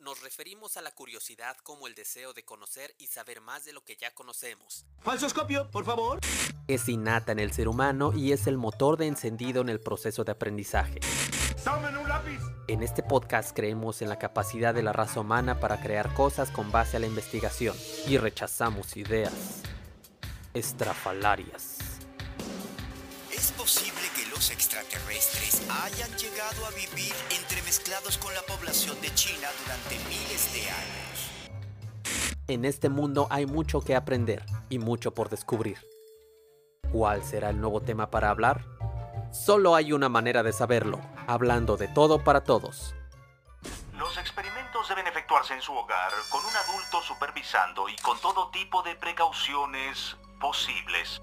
nos referimos a la curiosidad como el deseo de conocer y saber más de lo que ya conocemos. Falsoscopio, por favor. Es innata en el ser humano y es el motor de encendido en el proceso de aprendizaje. ¡Tomen un lápiz! En este podcast creemos en la capacidad de la raza humana para crear cosas con base a la investigación y rechazamos ideas estrafalarias. ¿Es posible que los extraterrestres hayan llegado a vivir entremezclados con la población de China durante miles de años? En este mundo hay mucho que aprender y mucho por descubrir. ¿Cuál será el nuevo tema para hablar? Solo hay una manera de saberlo, hablando de todo para todos. Los experimentos deben efectuarse en su hogar, con un adulto supervisando y con todo tipo de precauciones posibles.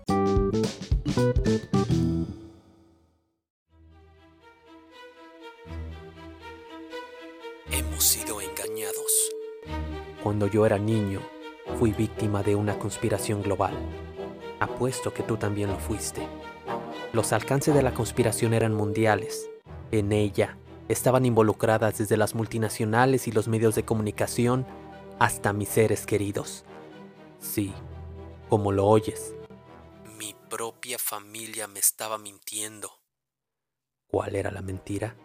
Sido engañados. Cuando yo era niño, fui víctima de una conspiración global. Apuesto que tú también lo fuiste. Los alcances de la conspiración eran mundiales. En ella estaban involucradas desde las multinacionales y los medios de comunicación hasta mis seres queridos. Sí, como lo oyes. Mi propia familia me estaba mintiendo. ¿Cuál era la mentira?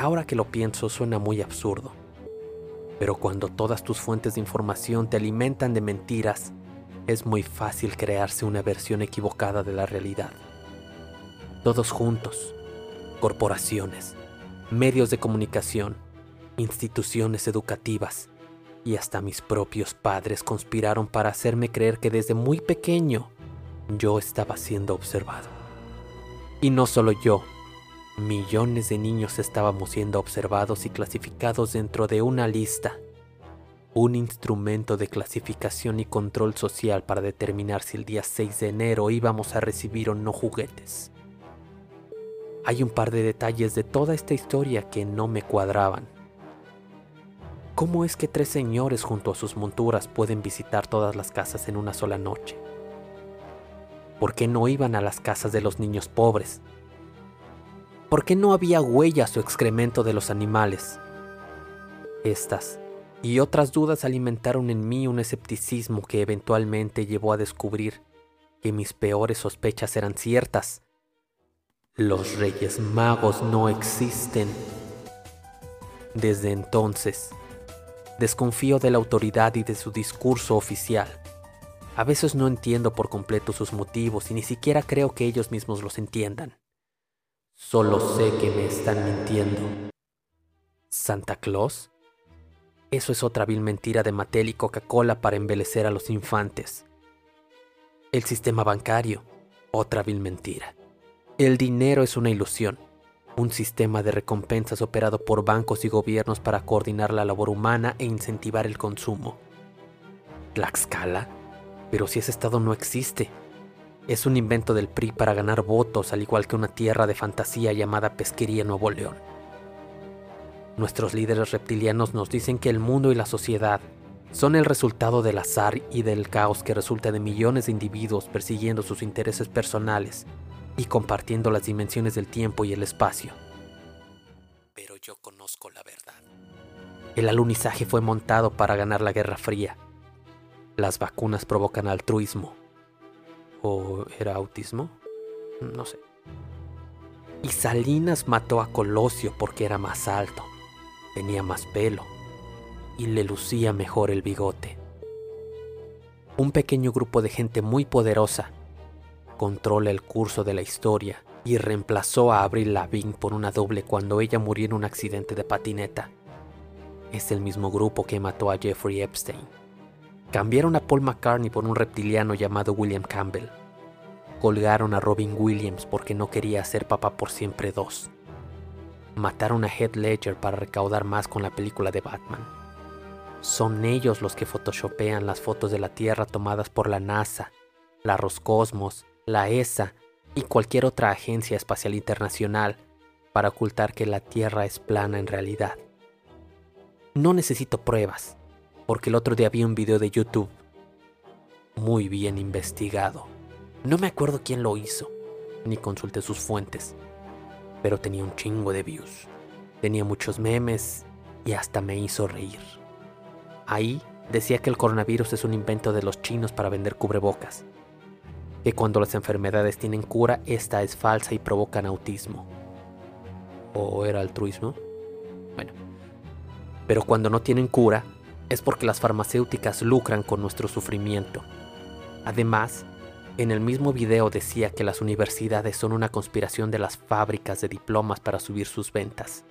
Ahora que lo pienso suena muy absurdo. Pero cuando todas tus fuentes de información te alimentan de mentiras, es muy fácil crearse una versión equivocada de la realidad. Todos juntos, corporaciones, medios de comunicación, instituciones educativas y hasta mis propios padres conspiraron para hacerme creer que desde muy pequeño yo estaba siendo observado. Y no solo yo, millones de niños estábamos siendo observados y clasificados dentro de una lista, un instrumento de clasificación y control social para determinar si el día 6 de enero íbamos a recibir o no juguetes. Hay un par de detalles de toda esta historia que no me cuadraban. ¿Cómo es que tres señores junto a sus monturas pueden visitar todas las casas en una sola noche? ¿Por qué no iban a las casas de los niños pobres? ¿Por qué no había huellas o excremento de los animales? Estas y otras dudas alimentaron en mí un escepticismo que eventualmente llevó a descubrir que mis peores sospechas eran ciertas. Los reyes magos no existen. Desde entonces, desconfío de la autoridad y de su discurso oficial. A veces no entiendo por completo sus motivos y ni siquiera creo que ellos mismos los entiendan. Solo sé que me están mintiendo. ¿Santa Claus? Eso es otra vil mentira de Mattel y Coca-Cola para embelecer a los infantes. El sistema bancario, otra vil mentira. El dinero es una ilusión, un sistema de recompensas operado por bancos y gobiernos para coordinar la labor humana e incentivar el consumo. Tlaxcala, pero si ese estado no existe, es un invento del PRI para ganar votos, al igual que una tierra de fantasía llamada Pesquería Nuevo León. Nuestros líderes reptilianos nos dicen que el mundo y la sociedad son el resultado del azar y del caos que resulta de millones de individuos persiguiendo sus intereses personales y compartiendo las dimensiones del tiempo y el espacio. Pero yo conozco la verdad. El alunizaje fue montado para ganar la Guerra Fría. Las vacunas provocan altruismo. ¿O era autismo? No sé. Y Salinas mató a Colosio porque era más alto tenía más pelo y le lucía mejor el bigote. Un pequeño grupo de gente muy poderosa controla el curso de la historia y reemplazó a Avril Lavigne por una doble cuando ella murió en un accidente de patineta. Es el mismo grupo que mató a Jeffrey Epstein. Cambiaron a Paul McCartney por un reptiliano llamado William Campbell. Colgaron a Robin Williams porque no quería ser papá por siempre dos mataron a Heath Ledger para recaudar más con la película de Batman. Son ellos los que photoshopean las fotos de la Tierra tomadas por la NASA, la Roscosmos, la ESA y cualquier otra agencia espacial internacional para ocultar que la Tierra es plana en realidad. No necesito pruebas, porque el otro día vi un video de YouTube muy bien investigado. No me acuerdo quién lo hizo, ni consulté sus fuentes, pero tenía un chingo de views. Tenía muchos memes y hasta me hizo reír. Ahí decía que el coronavirus es un invento de los chinos para vender cubrebocas, que cuando las enfermedades tienen cura, esta es falsa y provocan autismo. ¿O era altruismo? Bueno. Pero cuando no tienen cura, es porque las farmacéuticas lucran con nuestro sufrimiento. Además, en el mismo video decía que las universidades son una conspiración de las fábricas de diplomas para subir sus ventas.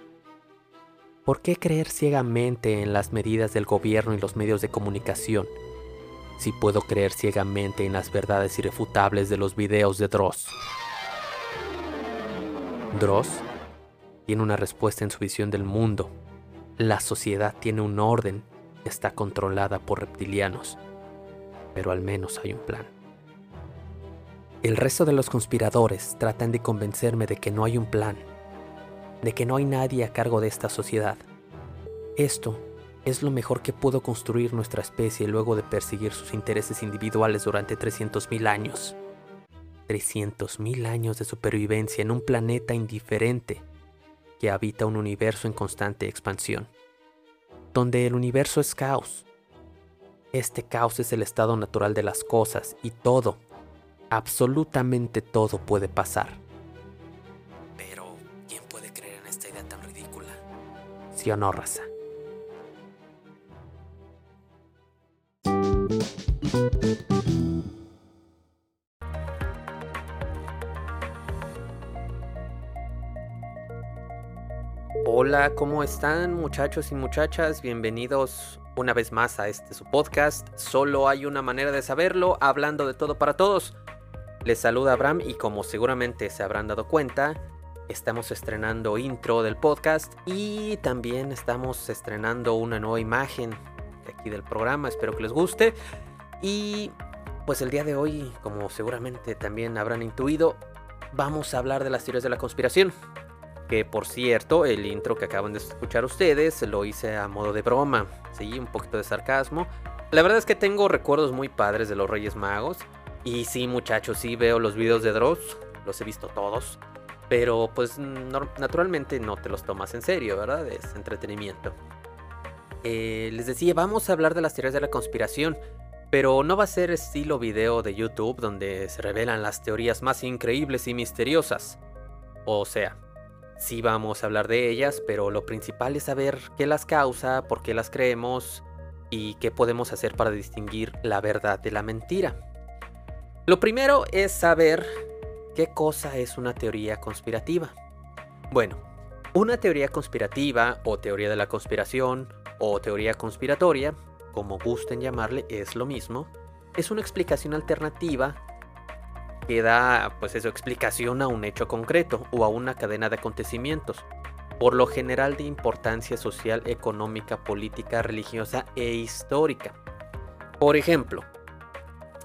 ¿Por qué creer ciegamente en las medidas del gobierno y los medios de comunicación si puedo creer ciegamente en las verdades irrefutables de los videos de Dross? Dross tiene una respuesta en su visión del mundo. La sociedad tiene un orden, está controlada por reptilianos, pero al menos hay un plan. El resto de los conspiradores tratan de convencerme de que no hay un plan, de que no hay nadie a cargo de esta sociedad. Esto es lo mejor que pudo construir nuestra especie luego de perseguir sus intereses individuales durante 300.000 años. 300.000 años de supervivencia en un planeta indiferente que habita un universo en constante expansión, donde el universo es caos. Este caos es el estado natural de las cosas y todo, Absolutamente todo puede pasar. Pero, ¿quién puede creer en esta idea tan ridícula? ¿Sí o no, raza? Hola, ¿cómo están muchachos y muchachas? Bienvenidos una vez más a este su podcast. Solo hay una manera de saberlo, hablando de todo para todos. Les saluda Abraham y como seguramente se habrán dado cuenta, estamos estrenando intro del podcast y también estamos estrenando una nueva imagen de aquí del programa, espero que les guste. Y pues el día de hoy, como seguramente también habrán intuido, vamos a hablar de las teorías de la conspiración. Que por cierto, el intro que acaban de escuchar ustedes lo hice a modo de broma, sí, un poquito de sarcasmo. La verdad es que tengo recuerdos muy padres de los Reyes Magos y sí, muchachos, sí veo los videos de Dross, los he visto todos. Pero pues naturalmente no te los tomas en serio, ¿verdad? Es entretenimiento. Eh, les decía, vamos a hablar de las teorías de la conspiración. Pero no va a ser estilo video de YouTube donde se revelan las teorías más increíbles y misteriosas. O sea, sí vamos a hablar de ellas, pero lo principal es saber qué las causa, por qué las creemos y qué podemos hacer para distinguir la verdad de la mentira. Lo primero es saber qué cosa es una teoría conspirativa. Bueno, una teoría conspirativa o teoría de la conspiración o teoría conspiratoria, como gusten llamarle, es lo mismo. Es una explicación alternativa que da, pues eso, explicación a un hecho concreto o a una cadena de acontecimientos, por lo general de importancia social, económica, política, religiosa e histórica. Por ejemplo,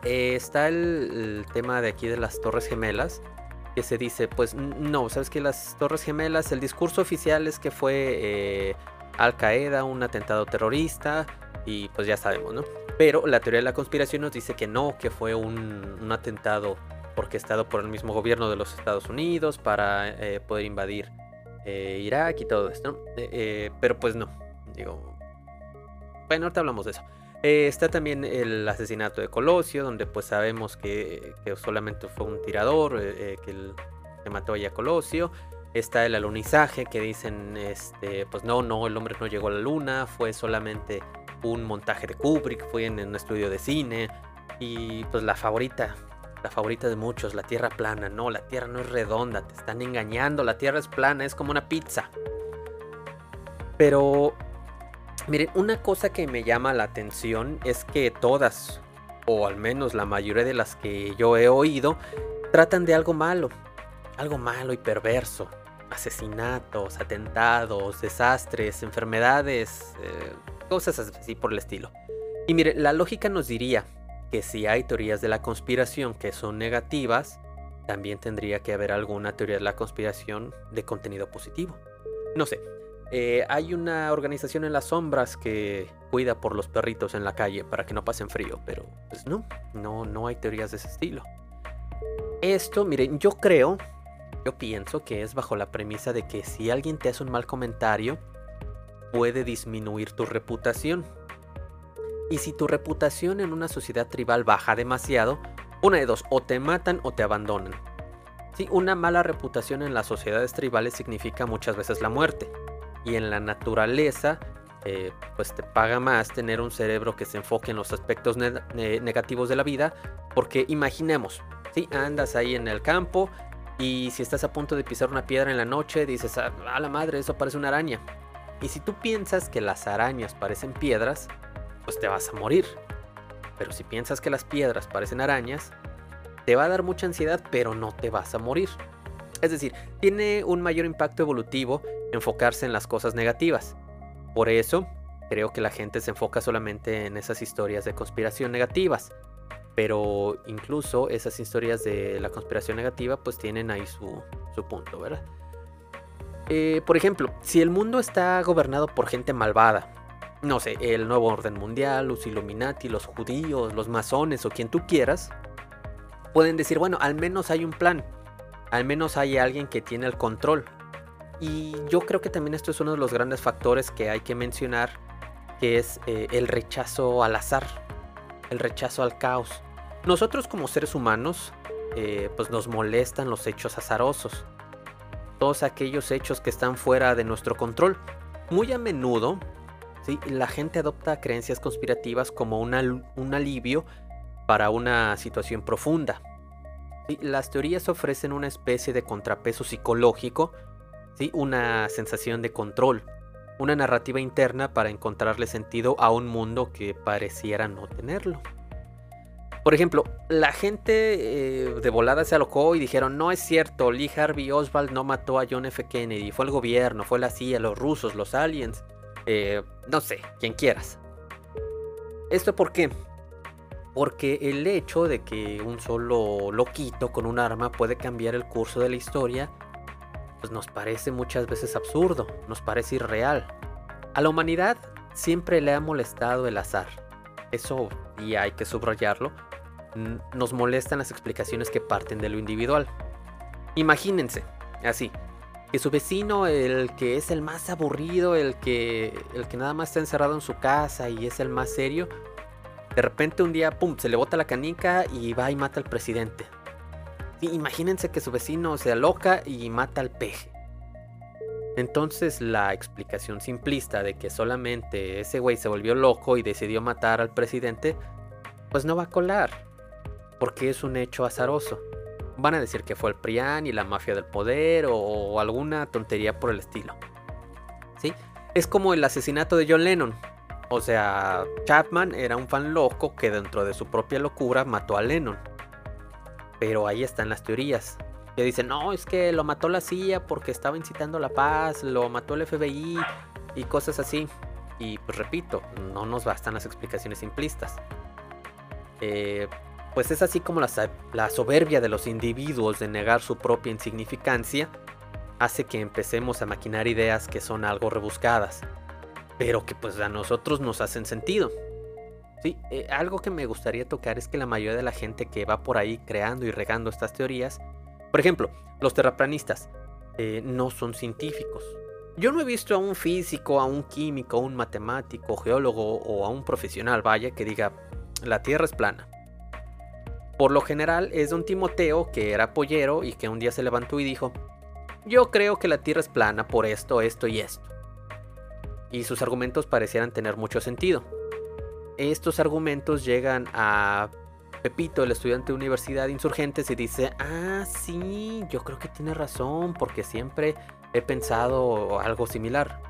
eh, está el, tema de aquí de las Torres Gemelas, que se dice, pues no, sabes que las Torres Gemelas, el discurso oficial es que fue eh, Al Qaeda, un atentado terrorista, y pues ya sabemos, ¿no? Pero la teoría de la conspiración nos dice que no, que fue un, atentado orquestado por el mismo gobierno de los Estados Unidos para eh, poder invadir Irak y todo esto, pero pues no, digo, bueno, ahorita hablamos de eso. Eh, está también el asesinato de Colosio, donde pues sabemos que, solamente fue un tirador eh, eh, que, mató a Colosio. Está el alunizaje que dicen, este, pues no, no, el hombre no llegó a la luna, fue solamente un montaje de Kubrick, fue en, un estudio de cine. Y pues la favorita, la favorita de muchos, la Tierra plana. No, la Tierra no es redonda, te están engañando, la Tierra es plana, es como una pizza. Pero Miren, una cosa que me llama la atención es que todas, o al menos la mayoría de las que yo he oído, tratan de algo malo, algo malo y perverso. Asesinatos, atentados, desastres, enfermedades, eh, cosas así por el estilo. Y mire, la lógica nos diría que si hay teorías de la conspiración que son negativas, también tendría que haber alguna teoría de la conspiración de contenido positivo. No sé, eh, hay una organización en las sombras que cuida por los perritos en la calle para que no pasen frío, pero pues no, no, no hay teorías de ese estilo. Esto, miren, yo creo, yo pienso que es bajo la premisa de que si alguien te hace un mal comentario, puede disminuir tu reputación. Y si tu reputación en una sociedad tribal baja demasiado, una de dos, o te matan o te abandonan. Sí, una mala reputación en las sociedades tribales significa muchas veces la muerte. Y en la naturaleza, eh, pues te paga más tener un cerebro que se enfoque en los aspectos negativos de la vida. Porque imaginemos, si andas ahí en el campo y si estás a punto de pisar una piedra en la noche, dices, a la madre, eso parece una araña. Y si tú piensas que las arañas parecen piedras, pues te vas a morir. Pero si piensas que las piedras parecen arañas, te va a dar mucha ansiedad, pero no te vas a morir. Es decir, tiene un mayor impacto evolutivo enfocarse en las cosas negativas. Por eso, creo que la gente se enfoca solamente en esas historias de conspiración negativas. Pero incluso esas historias de la conspiración negativa pues tienen ahí su, punto, ¿verdad? Eh, por ejemplo, si el mundo está gobernado por gente malvada, no sé, el nuevo orden mundial, los Illuminati, los judíos, los masones o quien tú quieras, pueden decir, bueno, al menos hay un plan, al menos hay alguien que tiene el control. Y yo creo que también esto es uno de los grandes factores que hay que mencionar, que es eh, el rechazo al azar, el rechazo al caos. Nosotros como seres humanos, eh, pues nos molestan los hechos azarosos, todos aquellos hechos que están fuera de nuestro control. Muy a menudo, ¿sí? la gente adopta creencias conspirativas como un alivio para una situación profunda. Las teorías ofrecen una especie de contrapeso psicológico, ¿sí? una sensación de control, una narrativa interna para encontrarle sentido a un mundo que pareciera no tenerlo. Por ejemplo, la gente eh, de volada se alocó y dijeron, no es cierto, Lee Harvey Oswald no mató a John F. Kennedy, fue el gobierno, fue la CIA, los rusos, los aliens, eh, no sé, quien quieras. ¿Esto por qué? Porque el hecho de que un solo loquito con un arma puede cambiar el curso de la historia, pues nos parece muchas veces absurdo, nos parece irreal. A la humanidad siempre le ha molestado el azar. Eso, y hay que subrayarlo, nos molestan las explicaciones que parten de lo individual. Imagínense, así, que su vecino, el que es el más aburrido, el que, el que nada más está encerrado en su casa y es el más serio, de repente un día, pum, se le bota la canica y va y mata al presidente. imagínense que su vecino se aloca y mata al peje. Entonces la explicación simplista de que solamente ese güey se volvió loco y decidió matar al presidente, pues no va a colar, porque es un hecho azaroso. Van a decir que fue el PRIAN y la mafia del poder o alguna tontería por el estilo. ¿Sí? Es como el asesinato de John Lennon. O sea, Chapman era un fan loco que dentro de su propia locura mató a Lennon. Pero ahí están las teorías. Que dicen, no, es que lo mató la CIA porque estaba incitando la paz, lo mató el FBI y cosas así. Y pues repito, no nos bastan las explicaciones simplistas. Eh, pues es así como la, soberbia de los individuos de negar su propia insignificancia hace que empecemos a maquinar ideas que son algo rebuscadas pero que pues a nosotros nos hacen sentido. Sí, eh, algo que me gustaría tocar es que la mayoría de la gente que va por ahí creando y regando estas teorías, por ejemplo, los terraplanistas, eh, no son científicos. Yo no he visto a un físico, a un químico, a un matemático, geólogo o a un profesional, vaya, que diga, la Tierra es plana. Por lo general es don Timoteo, que era pollero y que un día se levantó y dijo, yo creo que la Tierra es plana por esto, esto y esto y sus argumentos parecieran tener mucho sentido. Estos argumentos llegan a Pepito, el estudiante de universidad de insurgentes, y dice, ah, sí, yo creo que tiene razón, porque siempre he pensado algo similar.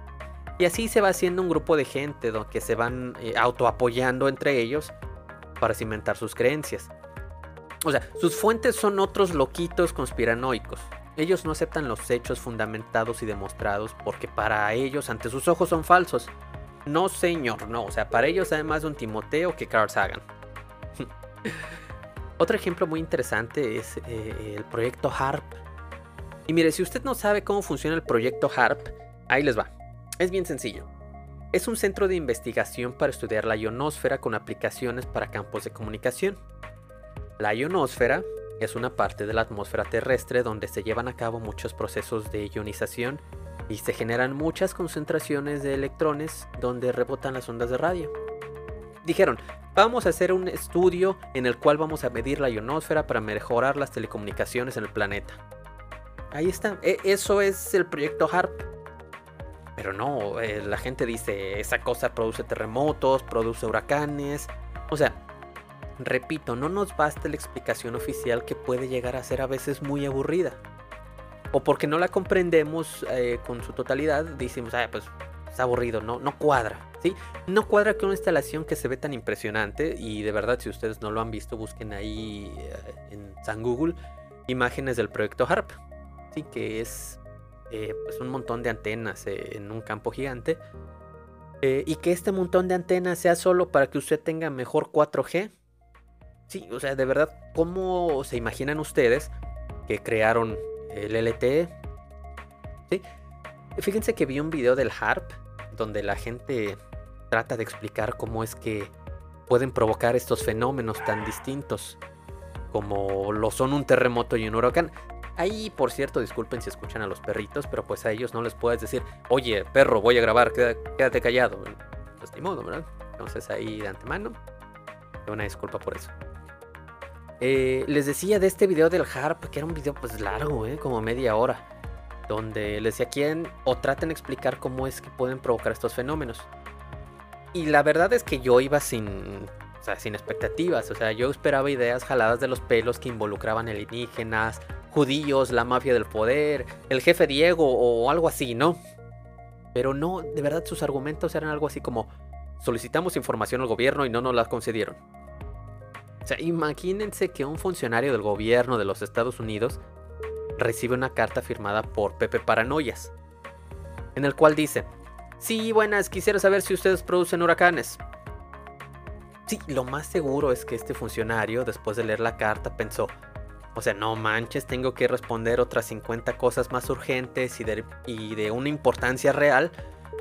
Y así se va haciendo un grupo de gente que se van eh, autoapoyando entre ellos para cimentar sus creencias. O sea, sus fuentes son otros loquitos conspiranoicos. Ellos no aceptan los hechos fundamentados y demostrados porque para ellos ante sus ojos son falsos. No, señor, no. O sea, para ellos hay más de un Timoteo que Carl Sagan. Otro ejemplo muy interesante es eh, el proyecto HARP. Y mire, si usted no sabe cómo funciona el proyecto HARP, ahí les va. Es bien sencillo. Es un centro de investigación para estudiar la ionosfera con aplicaciones para campos de comunicación. La ionosfera es una parte de la atmósfera terrestre donde se llevan a cabo muchos procesos de ionización y se generan muchas concentraciones de electrones donde rebotan las ondas de radio. Dijeron, vamos a hacer un estudio en el cual vamos a medir la ionosfera para mejorar las telecomunicaciones en el planeta. Ahí está, e, eso es el proyecto HARP. Pero no, eh, la gente dice, esa cosa produce terremotos, produce huracanes. O sea, repito, no nos basta la explicación oficial que puede llegar a ser a veces muy aburrida. O porque no la comprendemos eh, con su totalidad, decimos, ah, pues es aburrido, no, no cuadra. ¿sí? No cuadra que una instalación que se ve tan impresionante. Y de verdad, si ustedes no lo han visto, busquen ahí eh, en San Google imágenes del proyecto HARP. ¿sí? Que es eh, pues un montón de antenas en un campo gigante. y que este montón de antenas sea solo para que usted tenga mejor 4G. Sí, o sea, de verdad, ¿cómo se imaginan ustedes que crearon el LTE? ¿Sí? Fíjense que vi un video del HARP donde la gente trata de explicar cómo es que pueden provocar estos fenómenos tan distintos como lo son un terremoto y un huracán. Ahí, por cierto, disculpen si escuchan a los perritos, pero pues a ellos no les puedes decir, oye, perro, voy a grabar, quédate callado. Pues ni modo, ¿verdad? Entonces ahí de antemano, una disculpa por eso. Eh, les decía de este video del Harp, que era un video pues largo, ¿eh? como media hora, donde les decía quién o traten de explicar cómo es que pueden provocar estos fenómenos. Y la verdad es que yo iba sin, sin expectativas, o sea, yo esperaba ideas jaladas de los pelos que involucraban alienígenas, judíos, la mafia del poder, el jefe Diego o algo así, ¿no? Pero no, de verdad sus argumentos eran algo así como, solicitamos información al gobierno y no nos la concedieron. O sea, imagínense que un funcionario del gobierno de los Estados Unidos recibe una carta firmada por Pepe Paranoias, en el cual dice, sí, buenas, quisiera saber si ustedes producen huracanes. Sí, lo más seguro es que este funcionario, después de leer la carta, pensó, o sea, no manches, tengo que responder otras 50 cosas más urgentes y de, y de una importancia real.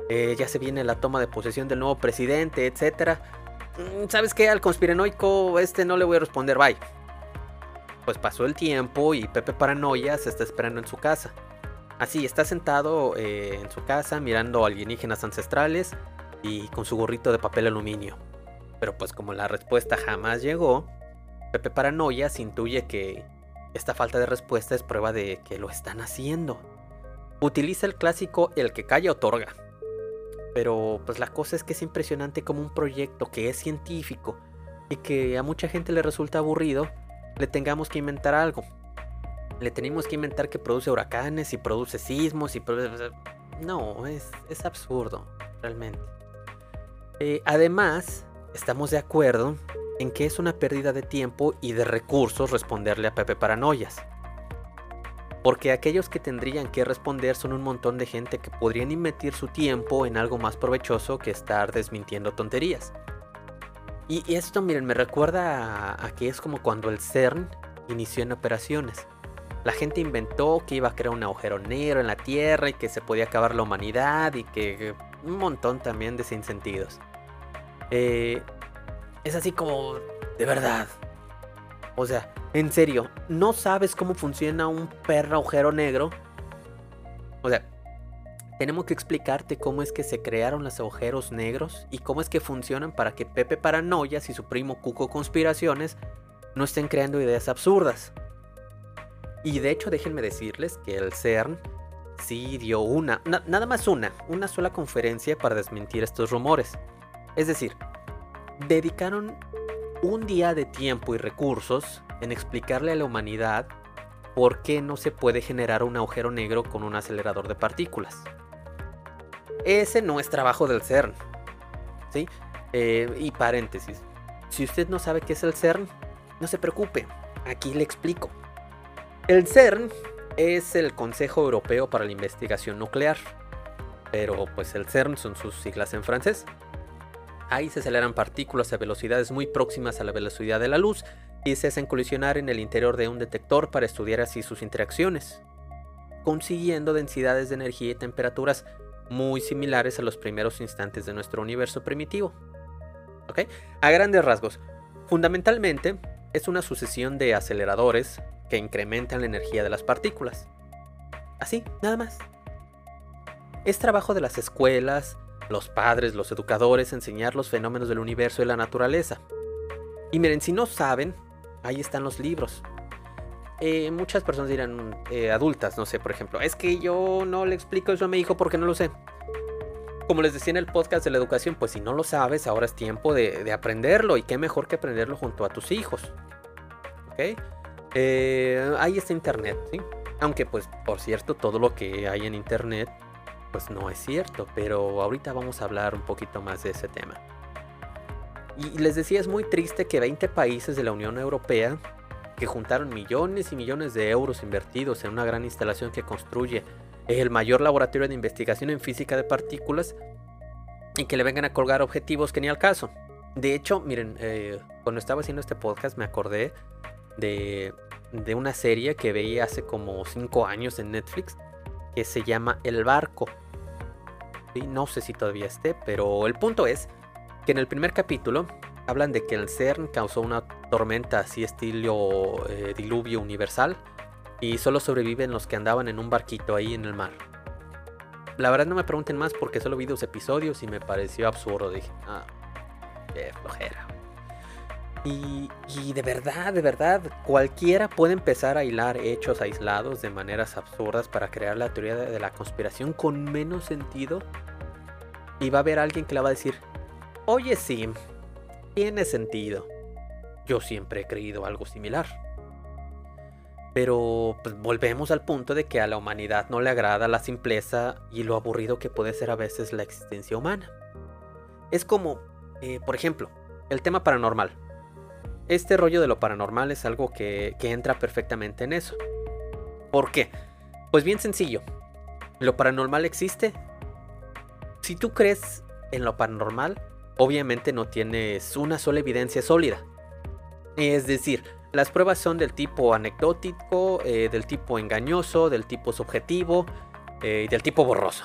Eh, ya se viene la toma de posesión del nuevo presidente, etcétera ¿sabes qué? Al conspiranoico este no le voy a responder, bye. Pues pasó el tiempo y Pepe Paranoia se está esperando en su casa. Así, está sentado eh, en su casa mirando alienígenas ancestrales y con su gorrito de papel aluminio. Pero pues como la respuesta jamás llegó, Pepe Paranoia se intuye que esta falta de respuesta es prueba de que lo están haciendo. Utiliza el clásico el que calla otorga. Pero pues la cosa es que es impresionante como un proyecto que es científico y que a mucha gente le resulta aburrido, le tengamos que inventar algo. Le tenemos que inventar que produce huracanes y produce sismos y produce... No, es, es absurdo, realmente. Eh, además, estamos de acuerdo en que es una pérdida de tiempo y de recursos responderle a Pepe Paranoias. Porque aquellos que tendrían que responder son un montón de gente que podrían invertir su tiempo en algo más provechoso que estar desmintiendo tonterías. Y, esto, miren, me recuerda a, que es como cuando el CERN inició en operaciones. La gente inventó que iba a crear un agujero negro en la Tierra y que se podía acabar la humanidad y que un montón también de sinsentidos. Eh, es así como, de verdad. O sea, en serio, ¿no sabes cómo funciona un perro agujero negro? O sea, tenemos que explicarte cómo es que se crearon los agujeros negros y cómo es que funcionan para que Pepe Paranoias y su primo Cuco Conspiraciones no estén creando ideas absurdas. Y de hecho, déjenme decirles que el CERN sí dio una, nada más una, una sola conferencia para desmentir estos rumores. Es decir, dedicaron un día de tiempo y recursos en explicarle a la humanidad por qué no se puede generar un agujero negro con un acelerador de partículas. Ese no es trabajo del CERN. ¿sí? Eh, y paréntesis, si usted no sabe qué es el CERN, no se preocupe, aquí le explico. El CERN es el Consejo Europeo para la Investigación Nuclear, pero pues el CERN son sus siglas en francés. Ahí se aceleran partículas a velocidades muy próximas a la velocidad de la luz y se hacen colisionar en el interior de un detector para estudiar así sus interacciones, consiguiendo densidades de energía y temperaturas muy similares a los primeros instantes de nuestro universo primitivo. A grandes rasgos, fundamentalmente es una sucesión de aceleradores que incrementan la energía de las partículas. Así, nada más. Es trabajo de las escuelas, los padres, los educadores, enseñar los fenómenos del universo y la naturaleza. Y miren, si no saben, ahí están los libros. Eh, muchas personas dirán, eh, adultas, no sé, por ejemplo, es que yo no le explico eso a mi hijo porque no lo sé. Como les decía en el podcast de la educación, pues si no lo sabes, ahora es tiempo de, aprenderlo y qué mejor que aprenderlo junto a tus hijos. ¿Ok? Eh, ahí está internet, ¿sí? Aunque pues, por cierto, todo lo que hay en internet, pues no es cierto, pero ahorita vamos a hablar un poquito más de ese tema. Y les decía, es muy triste que 20 países de la Unión Europea, que juntaron millones y millones de euros invertidos en una gran instalación que construye el mayor laboratorio de investigación en física de partículas, y que le vengan a colgar objetivos que ni al caso. De hecho, miren, eh, cuando estaba haciendo este podcast me acordé de, de una serie que veía hace como 5 años en Netflix, que se llama El Barco. No sé si todavía esté, pero el punto es que en el primer capítulo hablan de que el CERN causó una tormenta así estilo eh, diluvio universal y solo sobreviven los que andaban en un barquito ahí en el mar. La verdad no me pregunten más porque solo vi dos episodios y me pareció absurdo. Dije, ah, qué flojera. Y, de verdad, de verdad, cualquiera puede empezar a hilar hechos aislados de maneras absurdas para crear la teoría de, de la conspiración con menos sentido. Y va a haber alguien que le va a decir, Oye, sí, tiene sentido. Yo siempre he creído algo similar. Pero pues, volvemos al punto de que a la humanidad no le agrada la simpleza y lo aburrido que puede ser a veces la existencia humana. Es como, eh, por ejemplo, el tema paranormal. Este rollo de lo paranormal es algo que, entra perfectamente en eso. ¿Por qué? Pues bien sencillo. ¿Lo paranormal existe? Si tú crees en lo paranormal, obviamente no tienes una sola evidencia sólida. Es decir, las pruebas son del tipo anecdótico, eh, del tipo engañoso, del tipo subjetivo eh, y del tipo borroso.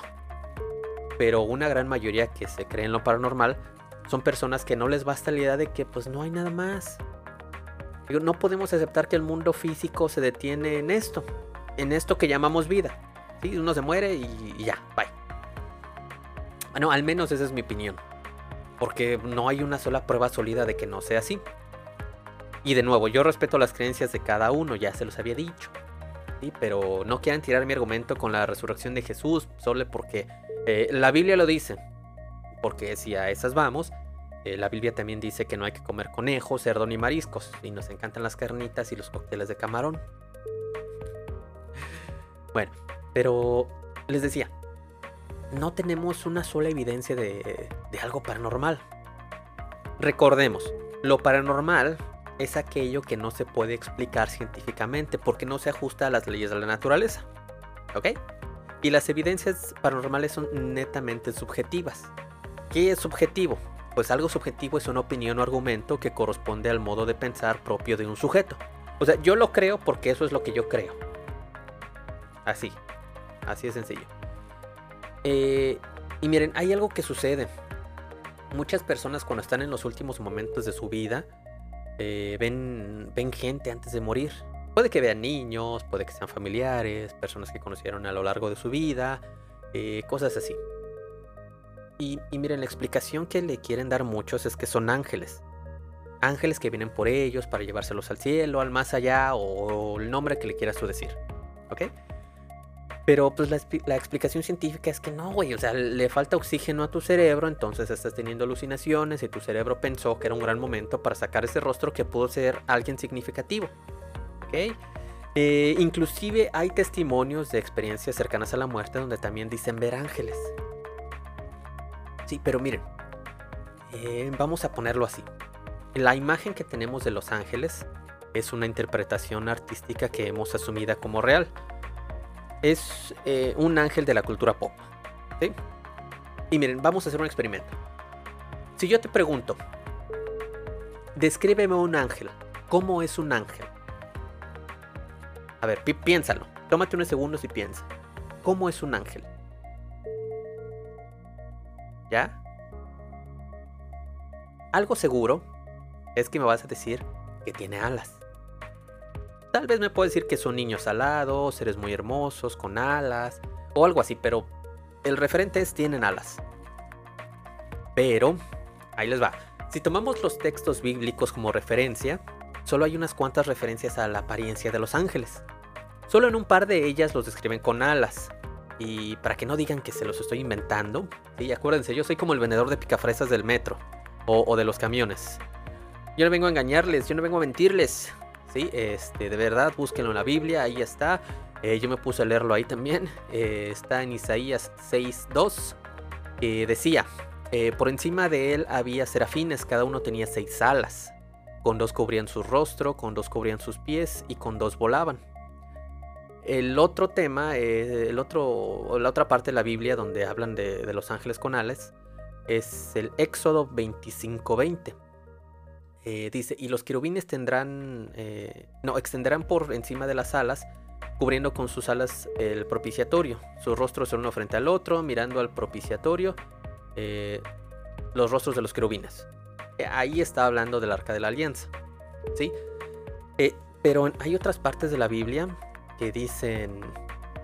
Pero una gran mayoría que se cree en lo paranormal son personas que no les basta la idea de que pues no hay nada más. No podemos aceptar que el mundo físico se detiene en esto, en esto que llamamos vida. ¿Sí? Uno se muere y, y ya, bye. Bueno, al menos esa es mi opinión porque no hay una sola prueba sólida de que no sea así. Y de nuevo, yo respeto las creencias de cada uno, ya se los había dicho. ¿sí? Pero no quieran tirar mi argumento con la resurrección de Jesús, solo porque eh, la Biblia lo dice. Porque si a esas vamos, eh, la Biblia también dice que no hay que comer conejo, cerdo ni mariscos. Y nos encantan las carnitas y los cócteles de camarón. Bueno, pero les decía, no tenemos una sola evidencia de, algo paranormal. Recordemos, lo paranormal es aquello que no se puede explicar científicamente porque no se ajusta a las leyes de la naturaleza. ¿Ok? Y las evidencias paranormales son netamente subjetivas. ¿Qué es subjetivo? Pues algo subjetivo es una opinión o argumento que corresponde al modo de pensar propio de un sujeto. O sea, yo lo creo porque eso es lo que yo creo. Así. Así de sencillo. Eh, y miren, hay algo que sucede. Muchas personas cuando están en los últimos momentos de su vida eh, ven, ven gente antes de morir. Puede que vean niños, puede que sean familiares, personas que conocieron a lo largo de su vida, eh, cosas así. Y, miren, la explicación que le quieren dar muchos es que son ángeles. Ángeles que vienen por ellos para llevárselos al cielo, al más allá o el nombre que le quieras tú decir. ¿Ok? Pero pues la, explicación científica es que no, güey, o sea, le falta oxígeno a tu cerebro, entonces estás teniendo alucinaciones y tu cerebro pensó que era un gran momento para sacar ese rostro que pudo ser alguien significativo. ¿Ok? Eh, inclusive hay testimonios de experiencias cercanas a la muerte donde también dicen ver ángeles. Sí, pero miren, eh, vamos a ponerlo así. La imagen que tenemos de los ángeles es una interpretación artística que hemos asumido como real es eh, un ángel de la cultura pop. ¿sí? Y miren, vamos a hacer un experimento. Si yo te pregunto, descríbeme un ángel, ¿cómo es un ángel? A ver, piénsalo. Tómate unos segundos y piensa. ¿Cómo es un ángel? ¿Ya? Algo seguro es que me vas a decir que tiene alas. Tal vez me puedes decir que son niños alados, seres muy hermosos, con alas, o algo así, pero el referente es tienen alas. Pero, ahí les va. Si tomamos los textos bíblicos como referencia, solo hay unas cuantas referencias a la apariencia de los ángeles. Solo en un par de ellas los describen con alas. Y para que no digan que se los estoy inventando, sí, acuérdense, yo soy como el vendedor de picafresas del metro o, de los camiones. Yo no vengo a engañarles, yo no vengo a mentirles. Sí, este, de verdad, búsquenlo en la Biblia, ahí está. Eh, yo me puse a leerlo ahí también. Eh, está en Isaías 6.2. Que decía, eh, por encima de él había serafines, cada uno tenía seis alas. Con dos cubrían su rostro, con dos cubrían sus pies y con dos volaban. El otro tema, el otro, la otra parte de la Biblia donde hablan de, los ángeles con alas es el Éxodo 25:20. dice, y los querubines tendrán, no, extenderán por encima de las alas cubriendo con sus alas el propiciatorio. Sus rostros son uno frente al otro, mirando al propiciatorio, eh, los rostros de los querubines. Eh, ahí está hablando del arca de la alianza. ¿sí? Eh, pero hay otras partes de la Biblia que dicen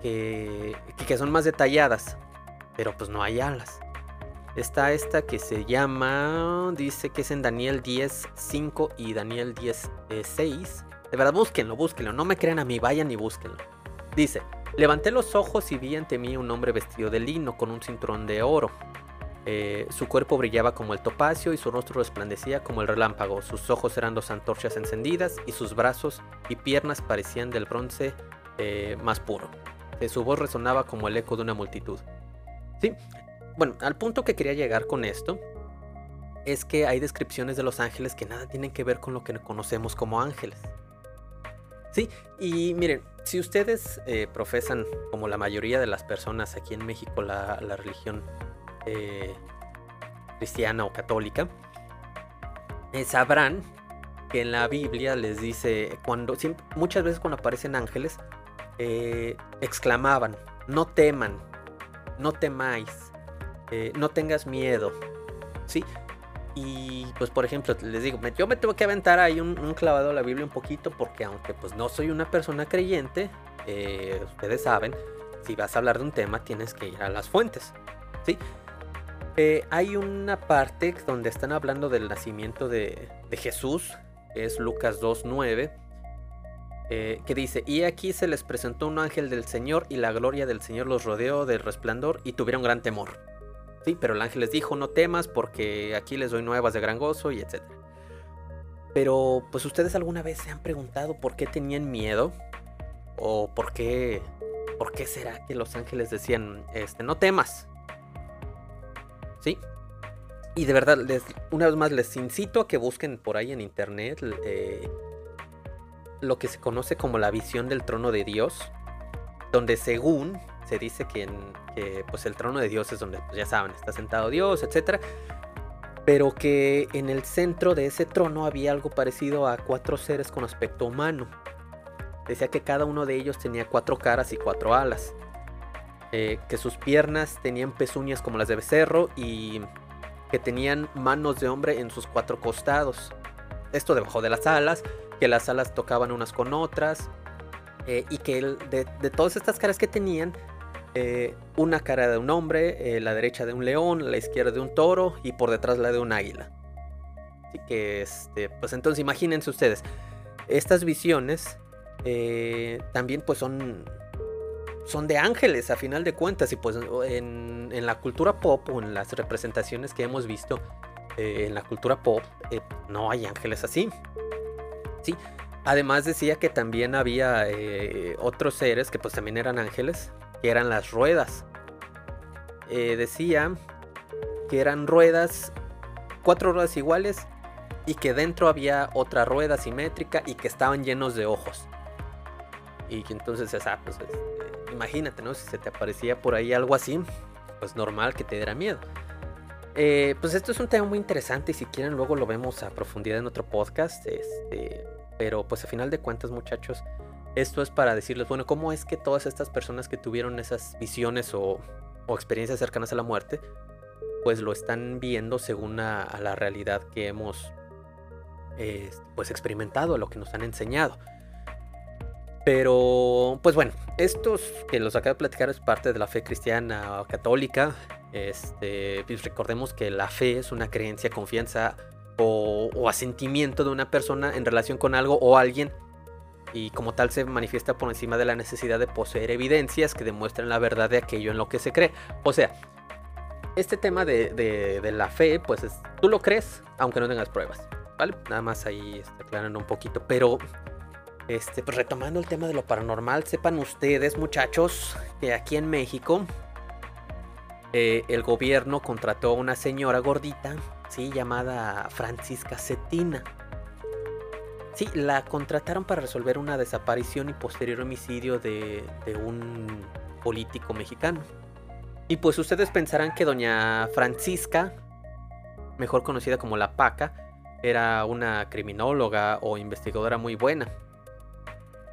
que, que son más detalladas, pero pues no hay alas. Está esta que se llama, dice que es en Daniel 10, 5 y Daniel 10, 6 de verdad, búsquenlo, búsquenlo. No me crean a mí, vayan y búsquenlo. Dice, levanté los ojos y vi ante mí un hombre vestido de lino con un cinturón de oro. Eh, su cuerpo brillaba como el topacio y su rostro resplandecía como el relámpago. Sus ojos eran dos antorchas encendidas y sus brazos y piernas parecían del bronce eh, más puro. Su voz resonaba como el eco de una multitud. Sí, bueno, al punto que quería llegar con esto es que hay descripciones de los ángeles que nada tienen que ver con lo que conocemos como ángeles. Sí, y miren, si ustedes eh, profesan, como la mayoría de las personas aquí en México, la, religión eh, cristiana o católica, sabrán que en la Biblia les dice, cuando muchas veces cuando aparecen ángeles, exclamaban, no teman, no temáis, no tengas miedo. ¿Sí? Y pues por ejemplo, les digo, yo me tuve que aventar ahí un, clavado a la Biblia un poquito porque aunque pues no soy una persona creyente, eh, ustedes saben, si vas a hablar de un tema tienes que ir a las fuentes. ¿sí? Eh, hay una parte donde están hablando del nacimiento de, Jesús, que es Lucas 2.9, eh, que dice, y aquí se les presentó un ángel del Señor y la gloria del Señor los rodeó de resplandor y tuvieron gran temor. Sí, pero el ángel les dijo, no temas porque aquí les doy nuevas de gran gozo y etc. Pero, pues ustedes alguna vez se han preguntado por qué tenían miedo o por qué, por qué será que los ángeles decían, este, no temas. Sí. Y de verdad, les, una vez más les incito a que busquen por ahí en internet eh, lo que se conoce como la visión del trono de Dios, donde según se dice que, pues el trono de Dios es donde, pues ya saben, está sentado Dios, etc. Pero que en el centro de ese trono había algo parecido a cuatro seres con aspecto humano. Decía que cada uno de ellos tenía cuatro caras y cuatro alas. Eh, que sus piernas tenían pezuñas como las de becerro y que tenían manos de hombre en sus cuatro costados. Esto debajo de las alas, que las alas tocaban unas con otras. Eh, y que de, de, todas estas caras que tenían, eh, una cara de un hombre, eh, la derecha de un león, la izquierda de un toro y por detrás la de un águila. Así que, este, pues entonces imagínense ustedes, estas visiones también pues son, son de ángeles a final de cuentas y pues en, en la cultura pop o en las representaciones que hemos visto en la cultura pop no hay ángeles así. Sí, Además decía que también había otros seres que pues también eran ángeles, que eran las ruedas. Eh, decía que eran ruedas, cuatro ruedas iguales y que dentro había otra rueda simétrica y que estaban llenos de ojos. Y que entonces, esa, pues, este, imagínate, ¿no? Si se te aparecía por ahí algo así, pues normal que te diera miedo. Eh, pues esto es un tema muy interesante y si quieren luego lo vemos a profundidad en otro podcast. Este, pero pues a final de cuentas, muchachos, esto es para decirles, bueno, ¿cómo es que todas estas personas que tuvieron esas visiones o, experiencias cercanas a la muerte, pues lo están viendo según a, la realidad que hemos eh, pues experimentado, a lo que nos han enseñado? Pero, pues bueno, estos que los acabo de platicar es parte de la fe cristiana o católica. Este, pues recordemos que la fe es una creencia, confianza o, asentimiento de una persona en relación con algo o alguien y como tal se manifiesta por encima de la necesidad de poseer evidencias que demuestren la verdad de aquello en lo que se cree. O sea, este tema de, la fe, pues es, tú lo crees aunque no tengas pruebas, ¿vale? Nada más ahí está aclarando un poquito, pero este, pues retomando el tema de lo paranormal, sepan ustedes, muchachos, que aquí en México eh, el gobierno contrató a una señora gordita, llamada Francisca Cetina Sí, la contrataron para resolver una desaparición y posterior homicidio de, un político mexicano. Y pues ustedes pensarán que doña Francisca, mejor conocida como la Paca, era una criminóloga o investigadora muy buena.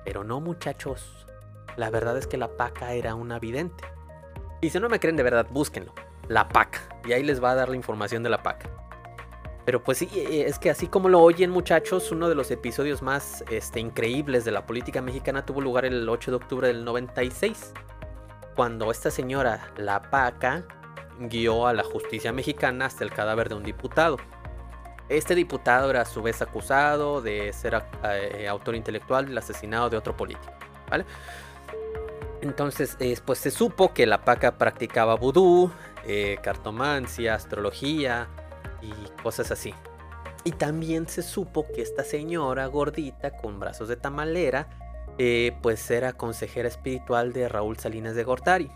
Pero no muchachos, la verdad es que la Paca era una vidente. Y si no me creen de verdad, búsquenlo. La Paca. Y ahí les va a dar la información de la Paca. Pero pues sí, eh, es que así como lo oyen muchachos, uno de los episodios más este, increíbles de la política mexicana tuvo lugar el 8 de octubre del 96, cuando esta señora, la Paca, guió a la justicia mexicana hasta el cadáver de un diputado. Este diputado era a su vez acusado de ser eh, autor intelectual del asesinato de otro político. Entonces, pues se supo que la Paca practicaba vudú, eh, cartomancia, astrología, y cosas así. Y también se supo que esta señora gordita con brazos de tamalera, eh, pues era consejera espiritual de Raúl Salinas de Gortari.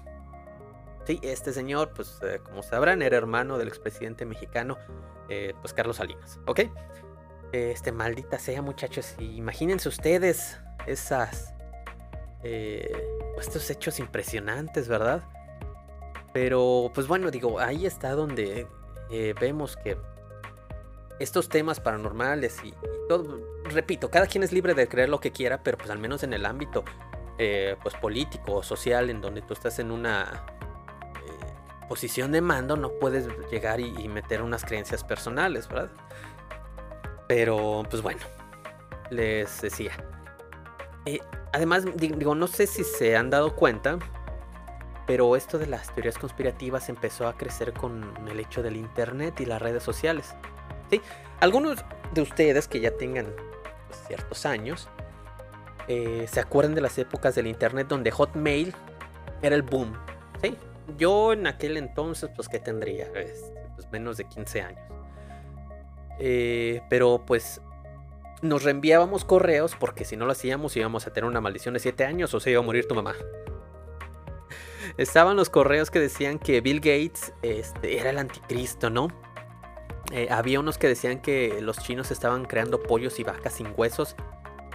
Sí, este señor, pues eh, como sabrán, era hermano del expresidente mexicano, eh, pues Carlos Salinas, ¿ok? Este maldita sea, muchachos, imagínense ustedes esas, estos hechos impresionantes, ¿verdad? Pero, pues bueno, digo, ahí está donde eh, vemos que estos temas paranormales y, todo, repito, cada quien es libre de creer lo que quiera, pero pues al menos en el ámbito eh, pues político o social en donde tú estás en una eh, posición de mando, no puedes llegar y, meter unas creencias personales, ¿verdad? Pero pues bueno, les decía. además, digo, no sé si se han dado cuenta, pero esto de las teorías conspirativas empezó a crecer con el hecho del Internet y las redes sociales. ¿sí? Algunos de ustedes que ya tengan pues, ciertos años eh, se acuerdan de las épocas del Internet donde Hotmail era el boom. ¿sí? Yo en aquel entonces, pues, ¿qué tendría? Este, pues menos de 15 años. Eh, pero pues nos reenviábamos correos porque si no lo hacíamos íbamos a tener una maldición de 7 años o se iba a morir tu mamá. Estaban los correos que decían que Bill Gates este, era el anticristo, ¿no? Eh, había unos que decían que los chinos estaban creando pollos y vacas sin huesos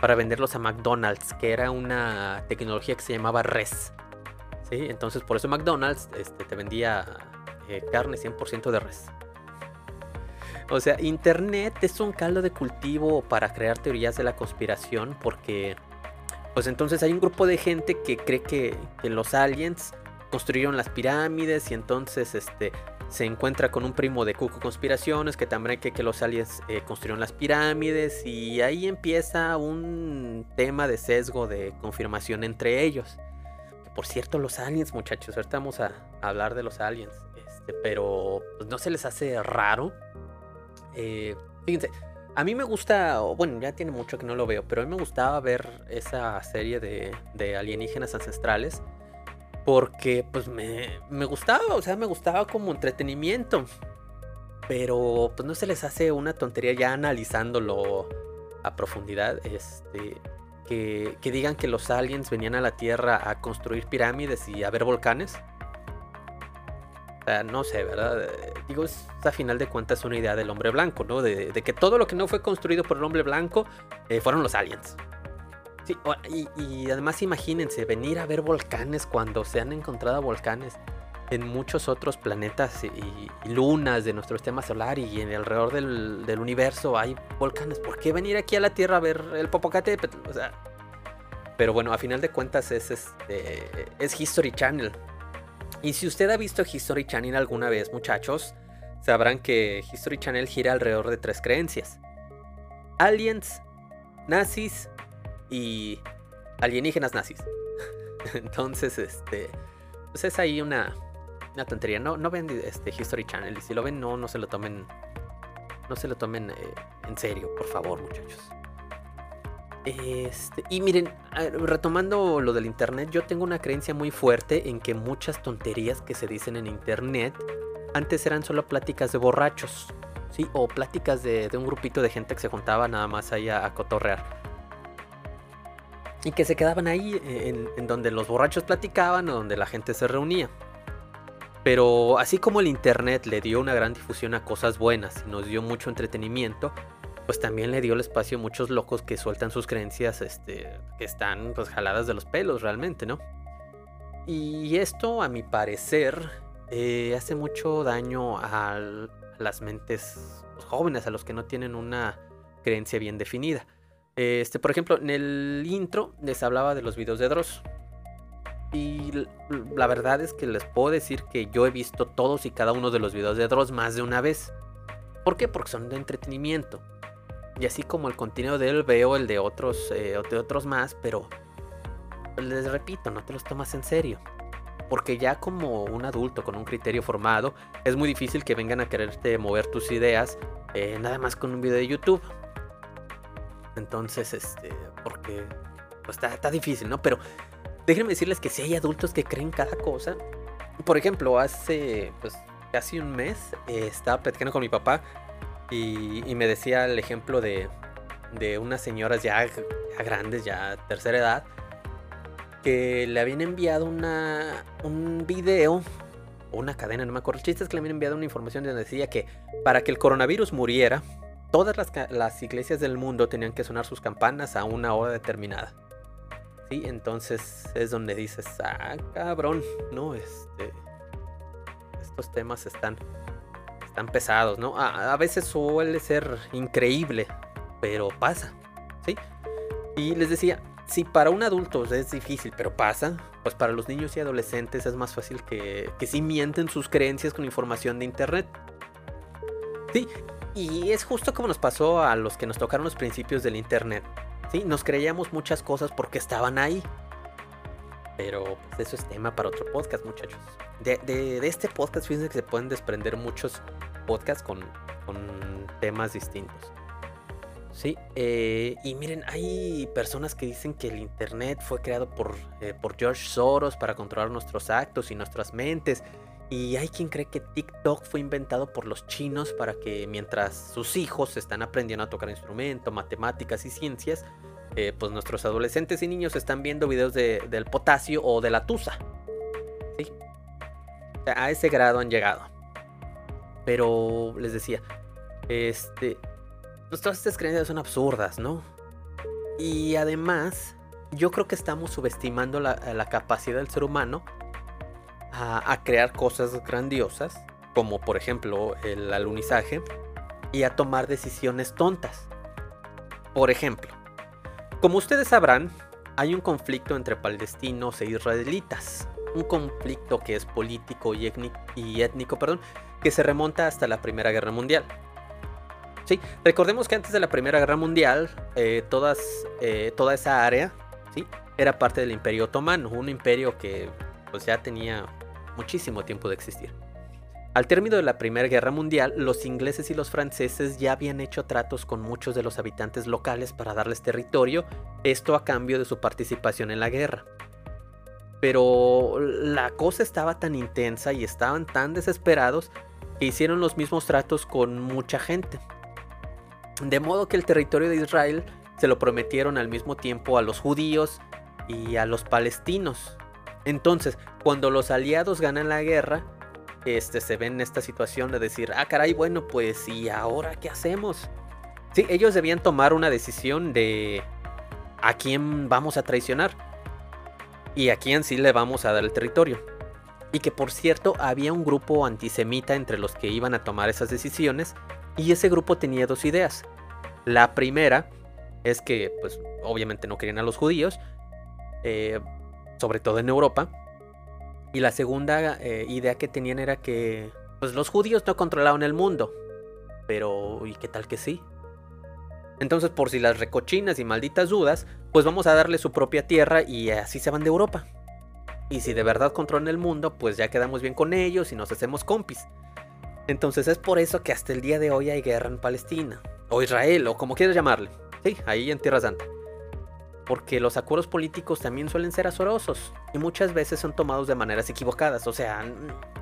para venderlos a McDonald's, que era una tecnología que se llamaba res. ¿Sí? Entonces por eso McDonald's este, te vendía eh, carne 100% de res. O sea, Internet es un caldo de cultivo para crear teorías de la conspiración porque, pues entonces hay un grupo de gente que cree que, que los aliens construyeron las pirámides y entonces este, se encuentra con un primo de Cuco Conspiraciones que también cree que los aliens eh, construyeron las pirámides y ahí empieza un tema de sesgo de confirmación entre ellos. por cierto, los aliens, muchachos, ahorita vamos a, hablar de los aliens, este, pero pues, no se les hace raro. Eh, fíjense, a mí me gusta, bueno, ya tiene mucho que no lo veo, pero a mí me gustaba ver esa serie de, de alienígenas ancestrales porque pues me, gustaba, o sea, me gustaba como entretenimiento. Pero pues no se les hace una tontería ya analizándolo a profundidad. Este, que, que, digan que los aliens venían a la Tierra a construir pirámides y a ver volcanes. O sea, no sé, ¿verdad? Digo, es a final de cuentas una idea del hombre blanco, ¿no? De, que todo lo que no fue construido por el hombre blanco eh, fueron los aliens y, además imagínense, venir a ver volcanes cuando se han encontrado volcanes en muchos otros planetas y, lunas de nuestro sistema solar y en alrededor del, universo hay volcanes. ¿Por qué venir aquí a la Tierra a ver el Popocatépetl? O sea, pero bueno, a final de cuentas es, este, es History Channel. Y si usted ha visto History Channel alguna vez, muchachos, sabrán que History Channel gira alrededor de tres creencias. Aliens, nazis y alienígenas nazis. Entonces, este, pues es ahí una, una tontería. No, no ven este History Channel y si lo ven, no, no se lo tomen, no se lo tomen eh, en serio, por favor, muchachos. Este, y miren, retomando lo del internet, yo tengo una creencia muy fuerte en que muchas tonterías que se dicen en internet antes eran solo pláticas de borrachos, ¿sí? O pláticas de, un grupito de gente que se juntaba nada más ahí a, cotorrear. Y que se quedaban ahí en, en donde los borrachos platicaban o donde la gente se reunía. Pero así como el internet le dio una gran difusión a cosas buenas y nos dio mucho entretenimiento, pues también le dio el espacio a muchos locos que sueltan sus creencias, este, que están pues jaladas de los pelos realmente, ¿no? Y esto, a mi parecer, eh, hace mucho daño a las mentes jóvenes, a los que no tienen una creencia bien definida. Este, por ejemplo, en el intro les hablaba de los videos de Dross. Y la verdad es que les puedo decir que yo he visto todos y cada uno de los videos de Dross más de una vez. ¿Por qué? Porque son de entretenimiento. Y así como el contenido de él veo el de otros, eh, de otros más, pero les repito, no te los tomas en serio. Porque ya como un adulto con un criterio formado, es muy difícil que vengan a quererte mover tus ideas eh, nada más con un video de YouTube. Entonces, este, porque pues está, está difícil, ¿no? Pero déjenme decirles que si hay adultos que creen cada cosa. Por ejemplo, hace pues casi un mes eh, estaba platicando con mi papá y, me decía el ejemplo de, de unas señoras ya, grandes, ya tercera edad, que le habían enviado una, un video o una cadena, no me acuerdo. El chiste es que le habían enviado una información donde decía que para que el coronavirus muriera, todas las, iglesias del mundo tenían que sonar sus campanas a una hora determinada. Sí, entonces es donde dices, ah, cabrón, no, este. Estos temas están están pesados, ¿no? A, veces suele ser increíble, pero pasa, ¿sí? Y les decía, si para un adulto es difícil, pero pasa, pues para los niños y adolescentes es más fácil que, que sí mienten sus creencias con información de internet. Sí, y es justo como nos pasó a los que nos tocaron los principios del internet. Sí, nos creíamos muchas cosas porque estaban ahí. Pero pues, eso es tema para otro podcast, muchachos. De, este podcast, fíjense que se pueden desprender muchos podcasts con, temas distintos. Sí, eh, y miren, hay personas que dicen que el Internet fue creado por, eh, por George Soros para controlar nuestros actos y nuestras mentes. Y hay quien cree que TikTok fue inventado por los chinos para que mientras sus hijos están aprendiendo a tocar instrumento, matemáticas y ciencias, eh, pues nuestros adolescentes y niños están viendo videos de, del potasio o de la tusa. ¿Sí? a ese grado han llegado. Pero les decía, este, pues todas estas creencias son absurdas, ¿no? Y además, yo creo que estamos subestimando la, capacidad del ser humano a, crear cosas grandiosas, como por ejemplo el alunizaje, y a tomar decisiones tontas. Por ejemplo, como ustedes sabrán, hay un conflicto entre palestinos e israelitas. Un conflicto que es político y, étnico, perdón, que se remonta hasta la Primera Guerra Mundial. Sí, recordemos que antes de la Primera Guerra Mundial, eh, todas, eh, toda esa área ¿sí? era parte del Imperio Otomano, un imperio que pues, ya tenía muchísimo tiempo de existir. Al término de la Primera Guerra Mundial, los ingleses y los franceses ya habían hecho tratos con muchos de los habitantes locales para darles territorio, esto a cambio de su participación en la guerra. Pero la cosa estaba tan intensa y estaban tan desesperados que hicieron los mismos tratos con mucha gente. De modo que el territorio de Israel se lo prometieron al mismo tiempo a los judíos y a los palestinos. Entonces, cuando los aliados ganan la guerra, este, se ven en esta situación de decir, ah, caray, bueno, pues, ¿y ahora qué hacemos? Sí, ellos debían tomar una decisión de a quién vamos a traicionar y a quién sí le vamos a dar el territorio. Y que por cierto había un grupo antisemita entre los que iban a tomar esas decisiones y ese grupo tenía dos ideas. La primera es que pues obviamente no querían a los judíos, eh, sobre todo en Europa, y la segunda eh, idea que tenían era que pues los judíos no controlaban el mundo. Pero ¿y qué tal que sí? Entonces, por si las recochinas y malditas dudas, pues vamos a darle su propia tierra y así se van de Europa. Y si de verdad controlan el mundo, pues ya quedamos bien con ellos y nos hacemos compis. Entonces es por eso que hasta el día de hoy hay guerra en Palestina, o Israel, o como quieras llamarle. Sí, ahí en Tierra Santa. Porque los acuerdos políticos también suelen ser azorosos y muchas veces son tomados de maneras equivocadas. O sea,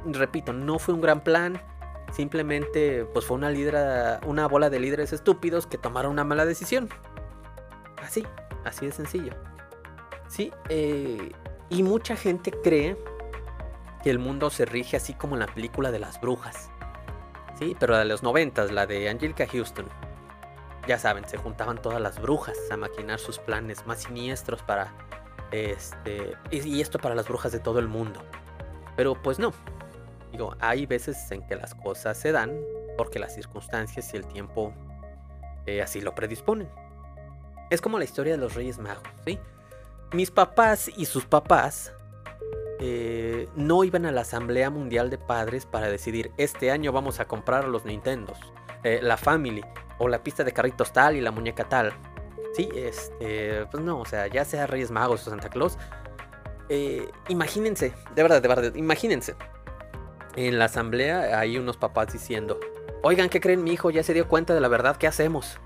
repito, no fue un gran plan, simplemente pues fue una, una bola de líderes estúpidos que tomaron una mala decisión. Así, así de sencillo. Sí, eh, y mucha gente cree que el mundo se rige así como en la película de las brujas. Sí, pero la de los noventas, la de Angelica Houston. Ya saben, se juntaban todas las brujas a maquinar sus planes más siniestros para... Este, y esto para las brujas de todo el mundo. Pero pues no. Digo, hay veces en que las cosas se dan porque las circunstancias y el tiempo eh, así lo predisponen. Es como la historia de los Reyes Magos, ¿sí? mis papás y sus papás eh, no iban a la Asamblea Mundial de Padres para decidir este año vamos a comprar los Nintendos, eh, la Family o la pista de carritos tal y la muñeca tal. Sí, este, pues no, o sea, ya sea Reyes Magos o Santa Claus. Eh, imagínense, de verdad, de verdad, imagínense. En la asamblea hay unos papás diciendo, oigan, ¿qué creen? Mi hijo ya se dio cuenta de la verdad, ¿qué hacemos?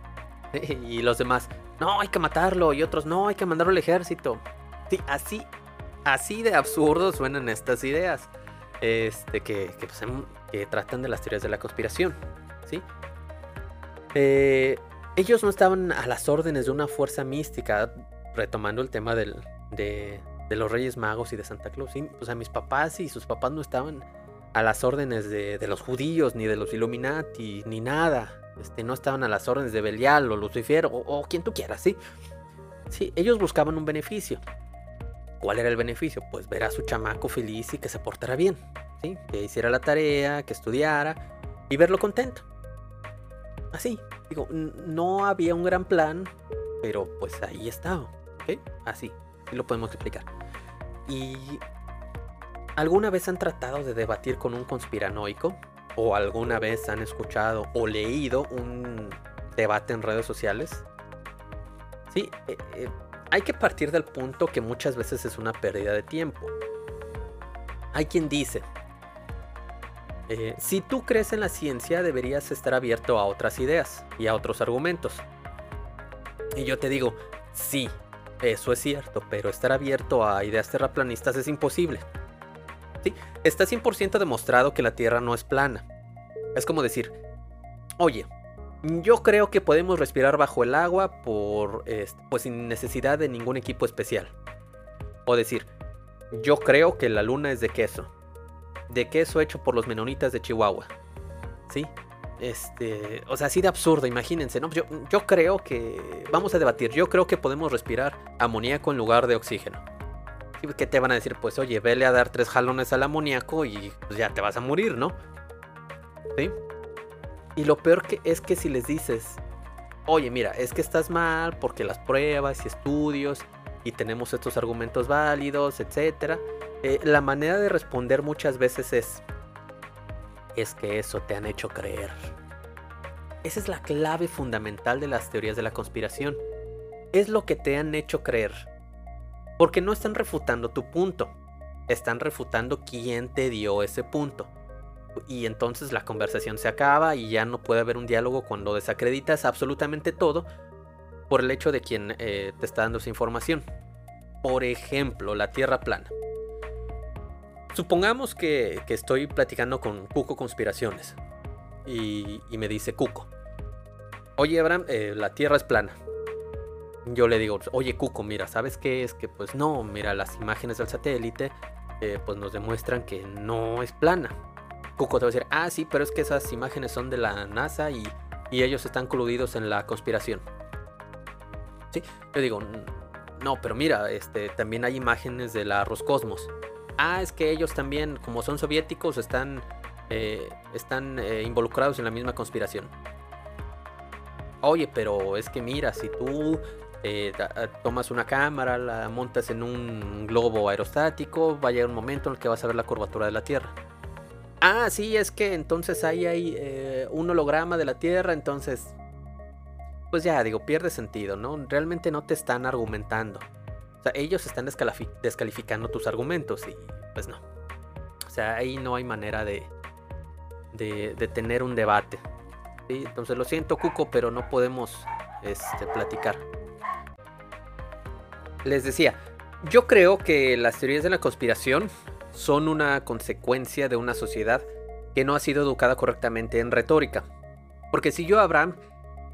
y los demás, no, hay que matarlo. Y otros, no, hay que mandarlo al ejército. Sí, así, así de absurdo suenan estas ideas. Este, que, que, pues, em, que tratan de las teorías de la conspiración. Eh, ellos no estaban a las órdenes de una fuerza mística, retomando el tema de, los Reyes Magos y de Santa Claus. ¿sí? O sea, mis papás y sus papás no estaban a las órdenes de, los judíos, ni de los Illuminati, ni nada. Este, no estaban a las órdenes de Belial o Lucifer o, quien tú quieras, ¿sí? Sí, ellos buscaban un beneficio. ¿Cuál era el beneficio? Pues ver a su chamaco feliz y que se portara bien, ¿sí? Que hiciera la tarea, que estudiara y verlo contento. Así, digo, no había un gran plan, pero pues ahí estaba, ¿ok? Así, así lo podemos explicar. Y ¿Alguna vez han tratado de debatir con un conspiranoico? o alguna vez han escuchado o leído un debate en redes sociales? Sí, eh, eh, hay que partir del punto que muchas veces es una pérdida de tiempo. Hay quien dice, eh, si tú crees en la ciencia deberías estar abierto a otras ideas y a otros argumentos. Y yo te digo, sí, eso es cierto, pero estar abierto a ideas terraplanistas es imposible. Está 100% demostrado que la Tierra no es plana. Es como decir, oye, yo creo que podemos respirar bajo el agua por, pues sin necesidad de ningún equipo especial. O decir, yo creo que la luna es de queso. De queso hecho por los menonitas de Chihuahua. ¿Sí? Este, o sea, así de absurdo, imagínense, ¿no? Yo, yo creo que, vamos a debatir, yo creo que podemos respirar amoníaco en lugar de oxígeno. ¿Qué te van a decir? Pues oye, vele a dar tres jalones al amoníaco y pues ya te vas a morir, ¿no? ¿Sí? Y lo peor que es que si les dices, oye, mira, es que estás mal porque las pruebas y estudios y tenemos estos argumentos válidos, etc. Eh, la manera de responder muchas veces es, es que eso te han hecho creer. Esa es la clave fundamental de las teorías de la conspiración. Es lo que te han hecho creer. Porque no están refutando tu punto, están refutando quién te dio ese punto. Y entonces la conversación se acaba y ya no puede haber un diálogo cuando desacreditas absolutamente todo por el hecho de quien eh, te está dando esa información. Por ejemplo, la Tierra plana. Supongamos que, estoy platicando con Cuco Conspiraciones y, me dice Cuco, oye Abraham, eh, la Tierra es plana yo le digo, oye Cuco, mira, ¿sabes qué es? Que pues no, mira, las imágenes del satélite eh, pues nos demuestran que no es plana. Cuco te va a decir, ah, sí, pero es que esas imágenes son de la NASA y, ellos están coludidos en la conspiración. Sí, yo digo, no, pero mira, este, también hay imágenes de la Roscosmos. Ah, es que ellos también, como son soviéticos, están, eh, están eh, involucrados en la misma conspiración. Oye, pero es que mira, si tú eh, tomas una cámara, la montas en un globo aerostático, va a llegar un momento en el que vas a ver la curvatura de la Tierra. Ah, sí, es que entonces ahí hay un holograma de la Tierra, entonces... pues ya digo, pierde sentido, ¿no? Realmente no te están argumentando. O sea, ellos están descalificando tus argumentos y pues no. O sea, ahí no hay manera de, de, tener un debate. Entonces lo siento, Cuco, pero no podemos este, platicar. Les decía, yo creo que las teorías de la conspiración son una consecuencia de una sociedad que no ha sido educada correctamente en retórica. Porque si yo Abraham,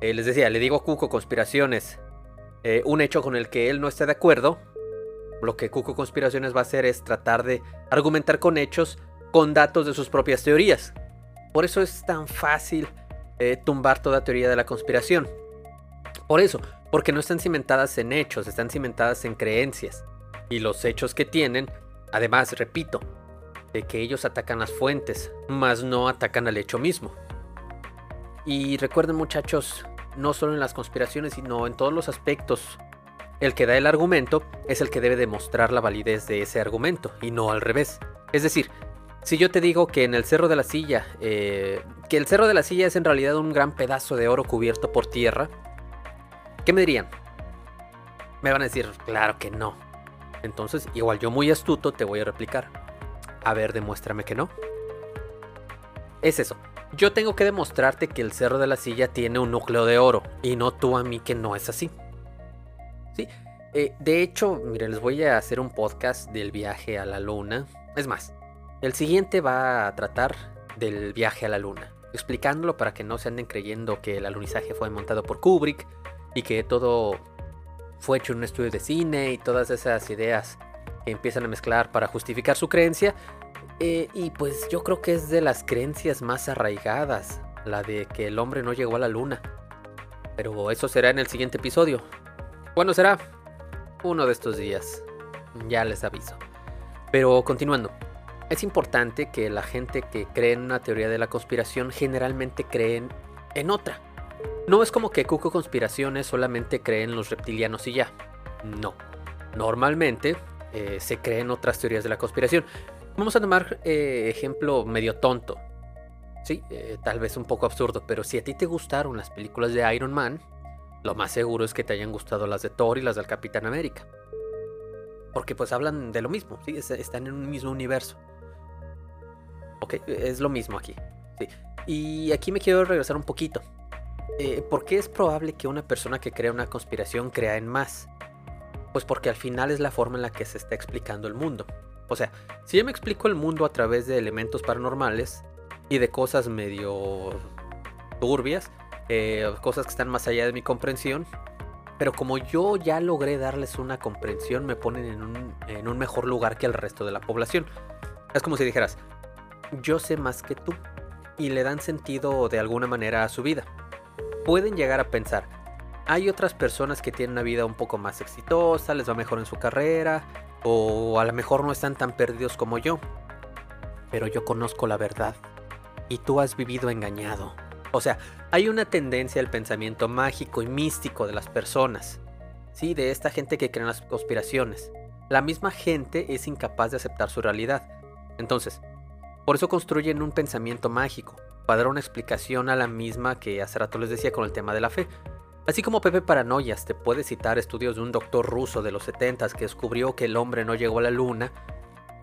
eh, les decía, le digo Cuco conspiraciones, eh, un hecho con el que él no está de acuerdo, lo que Cuco Conspiraciones va a hacer es tratar de argumentar con hechos, con datos de sus propias teorías. Por eso es tan fácil eh, tumbar toda teoría de la conspiración. Por eso, porque no están cimentadas en hechos, están cimentadas en creencias. Y los hechos que tienen, además, repito, de que ellos atacan las fuentes, mas no atacan al hecho mismo. Y recuerden muchachos, no solo en las conspiraciones, sino en todos los aspectos, el que da el argumento es el que debe demostrar la validez de ese argumento, y no al revés. Es decir, si yo te digo que en el Cerro de la Silla, eh, que el Cerro de la Silla es en realidad un gran pedazo de oro cubierto por tierra, ¿qué me dirían? Me van a decir, claro que no. Entonces, igual yo muy astuto te voy a replicar. A ver, demuéstrame que no. Es eso. Yo tengo que demostrarte que el Cerro de la Silla tiene un núcleo de oro y no tú a mí que no es así. Sí. Eh, de hecho, miren, les voy a hacer un podcast del viaje a la luna. Es más, el siguiente va a tratar del viaje a la luna, explicándolo para que no se anden creyendo que el alunizaje fue montado por Kubrick y que todo fue hecho en un estudio de cine y todas esas ideas que empiezan a mezclar para justificar su creencia. Eh, y pues yo creo que es de las creencias más arraigadas, la de que el hombre no llegó a la luna. Pero eso será en el siguiente episodio. ¿Cuándo será? Uno de estos días. Ya les aviso. Pero continuando. Es importante que la gente que cree en una teoría de la conspiración generalmente creen en otra. No es como que Cuco Conspiraciones solamente creen en los reptilianos y ya. No. Normalmente eh, se creen otras teorías de la conspiración. Vamos a tomar eh, ejemplo medio tonto. Sí, eh, tal vez un poco absurdo, pero si a ti te gustaron las películas de Iron Man, lo más seguro es que te hayan gustado las de Thor y las del Capitán América. Porque pues hablan de lo mismo, ¿sí? están en un mismo universo. Ok, es lo mismo aquí. Y aquí me quiero regresar un poquito. Eh, ¿Por qué es probable que una persona que crea una conspiración crea en más? Pues porque al final es la forma en la que se está explicando el mundo. O sea, si yo me explico el mundo a través de elementos paranormales y de cosas medio turbias, eh, cosas que están más allá de mi comprensión, pero como yo ya logré darles una comprensión, me ponen en un, en un mejor lugar que el resto de la población. Es como si dijeras, yo sé más que tú y le dan sentido de alguna manera a su vida. Pueden llegar a pensar, hay otras personas que tienen una vida un poco más exitosa, les va mejor en su carrera, o a lo mejor no están tan perdidos como yo. Pero yo conozco la verdad y tú has vivido engañado. O sea, hay una tendencia al pensamiento mágico y místico de las personas. Sí, de esta gente que cree en las conspiraciones. La misma gente es incapaz de aceptar su realidad. Entonces, por eso construyen un pensamiento mágico, para dar una explicación a la misma que hace rato les decía con el tema de la fe. Así como Pepe Paranoias te puede citar estudios de un doctor ruso de los 70 que descubrió que el hombre no llegó a la luna,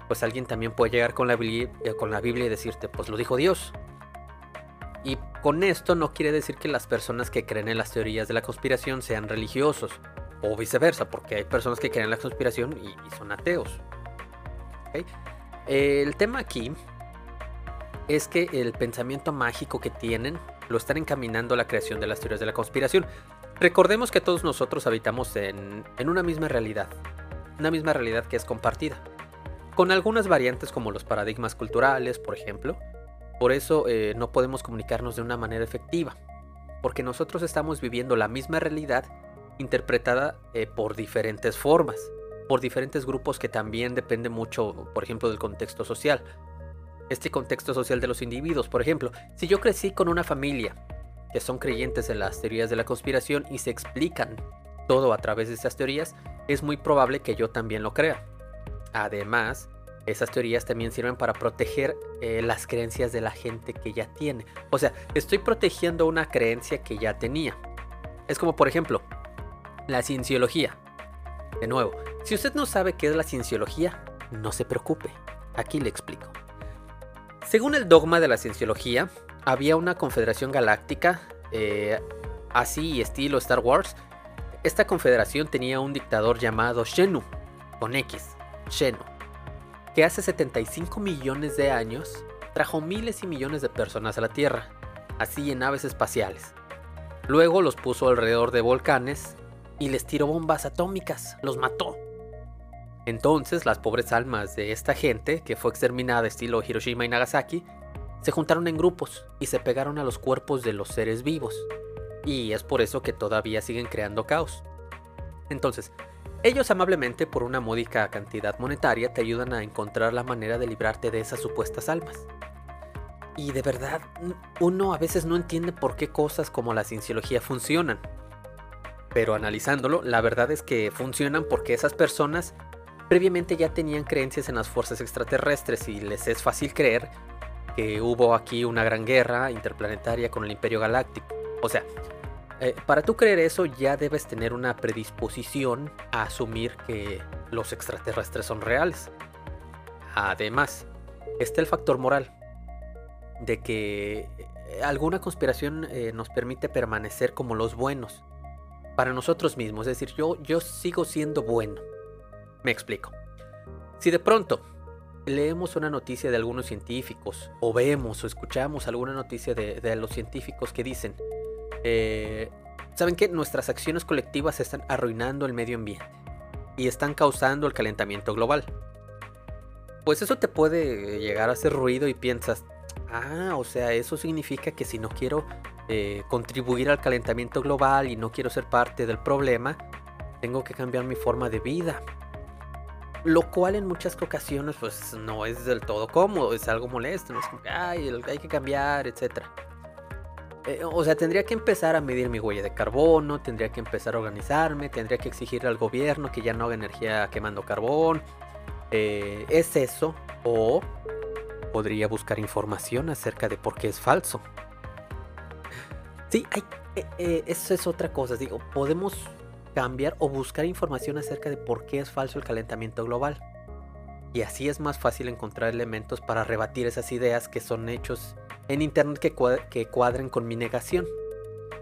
pues alguien también puede llegar con la, Biblia, eh, con la Biblia y decirte, pues lo dijo Dios. Y con esto no quiere decir que las personas que creen en las teorías de la conspiración sean religiosos, o viceversa, porque hay personas que creen en la conspiración y, son ateos. El tema aquí es que el pensamiento mágico que tienen lo están encaminando a la creación de las teorías de la conspiración. Recordemos que todos nosotros habitamos en, una misma realidad, una misma realidad que es compartida, con algunas variantes como los paradigmas culturales, por ejemplo. Por eso eh, no podemos comunicarnos de una manera efectiva, porque nosotros estamos viviendo la misma realidad interpretada eh, por diferentes formas, por diferentes grupos que también depende mucho, por ejemplo, del contexto social este contexto social de los individuos. Por ejemplo, si yo crecí con una familia que son creyentes en las teorías de la conspiración y se explican todo a través de esas teorías, es muy probable que yo también lo crea. Además, esas teorías también sirven para proteger eh, las creencias de la gente que ya tiene. O sea, estoy protegiendo una creencia que ya tenía. Es como por ejemplo, la cienciología. De nuevo, si usted no sabe qué es la cienciología, no se preocupe, aquí le explico. Según el dogma de la cienciología, había una confederación galáctica, eh, así estilo Star Wars. Esta confederación tenía un dictador llamado Shenu, con X, Shenu, que hace 75 millones de años trajo miles y millones de personas a la Tierra, así en naves espaciales. Luego los puso alrededor de volcanes y les tiró bombas atómicas, los mató. Entonces las pobres almas de esta gente, que fue exterminada estilo Hiroshima y Nagasaki, se juntaron en grupos y se pegaron a los cuerpos de los seres vivos. Y es por eso que todavía siguen creando caos. Entonces, ellos amablemente, por una módica cantidad monetaria, te ayudan a encontrar la manera de librarte de esas supuestas almas. Y de verdad, uno a veces no entiende por qué cosas como la cienciología funcionan. Pero analizándolo, la verdad es que funcionan porque esas personas previamente ya tenían creencias en las fuerzas extraterrestres y les es fácil creer que hubo aquí una gran guerra interplanetaria con el Imperio Galáctico. O sea, eh, para tú creer eso ya debes tener una predisposición a asumir que los extraterrestres son reales. Además, está el factor moral de que eh, alguna conspiración eh, nos permite permanecer como los buenos para nosotros mismos. Es decir, yo, yo sigo siendo bueno. Me explico. Si de pronto leemos una noticia de algunos científicos o vemos o escuchamos alguna noticia de, los científicos que dicen, eh, ¿saben que Nuestras acciones colectivas están arruinando el medio ambiente y están causando el calentamiento global. Pues eso te puede llegar a hacer ruido y piensas, Ah, o sea, eso significa que si no quiero eh, contribuir al calentamiento global y no quiero ser parte del problema, tengo que cambiar mi forma de vida. Lo cual en muchas ocasiones pues no es del todo cómodo, es algo molesto, ¿no? es como que hay que cambiar, etc. Eh, o sea, tendría que empezar a medir mi huella de carbono, tendría que empezar a organizarme, tendría que exigirle al gobierno que ya no haga energía quemando carbón. Eh, es eso, o podría buscar información acerca de por qué es falso. Sí, hay, eh, eso es otra cosa. Digo, podemos cambiar o buscar información acerca de por qué es falso el calentamiento global. Y así es más fácil encontrar elementos para rebatir esas ideas que son hechos en internet que, cuadren con mi negación.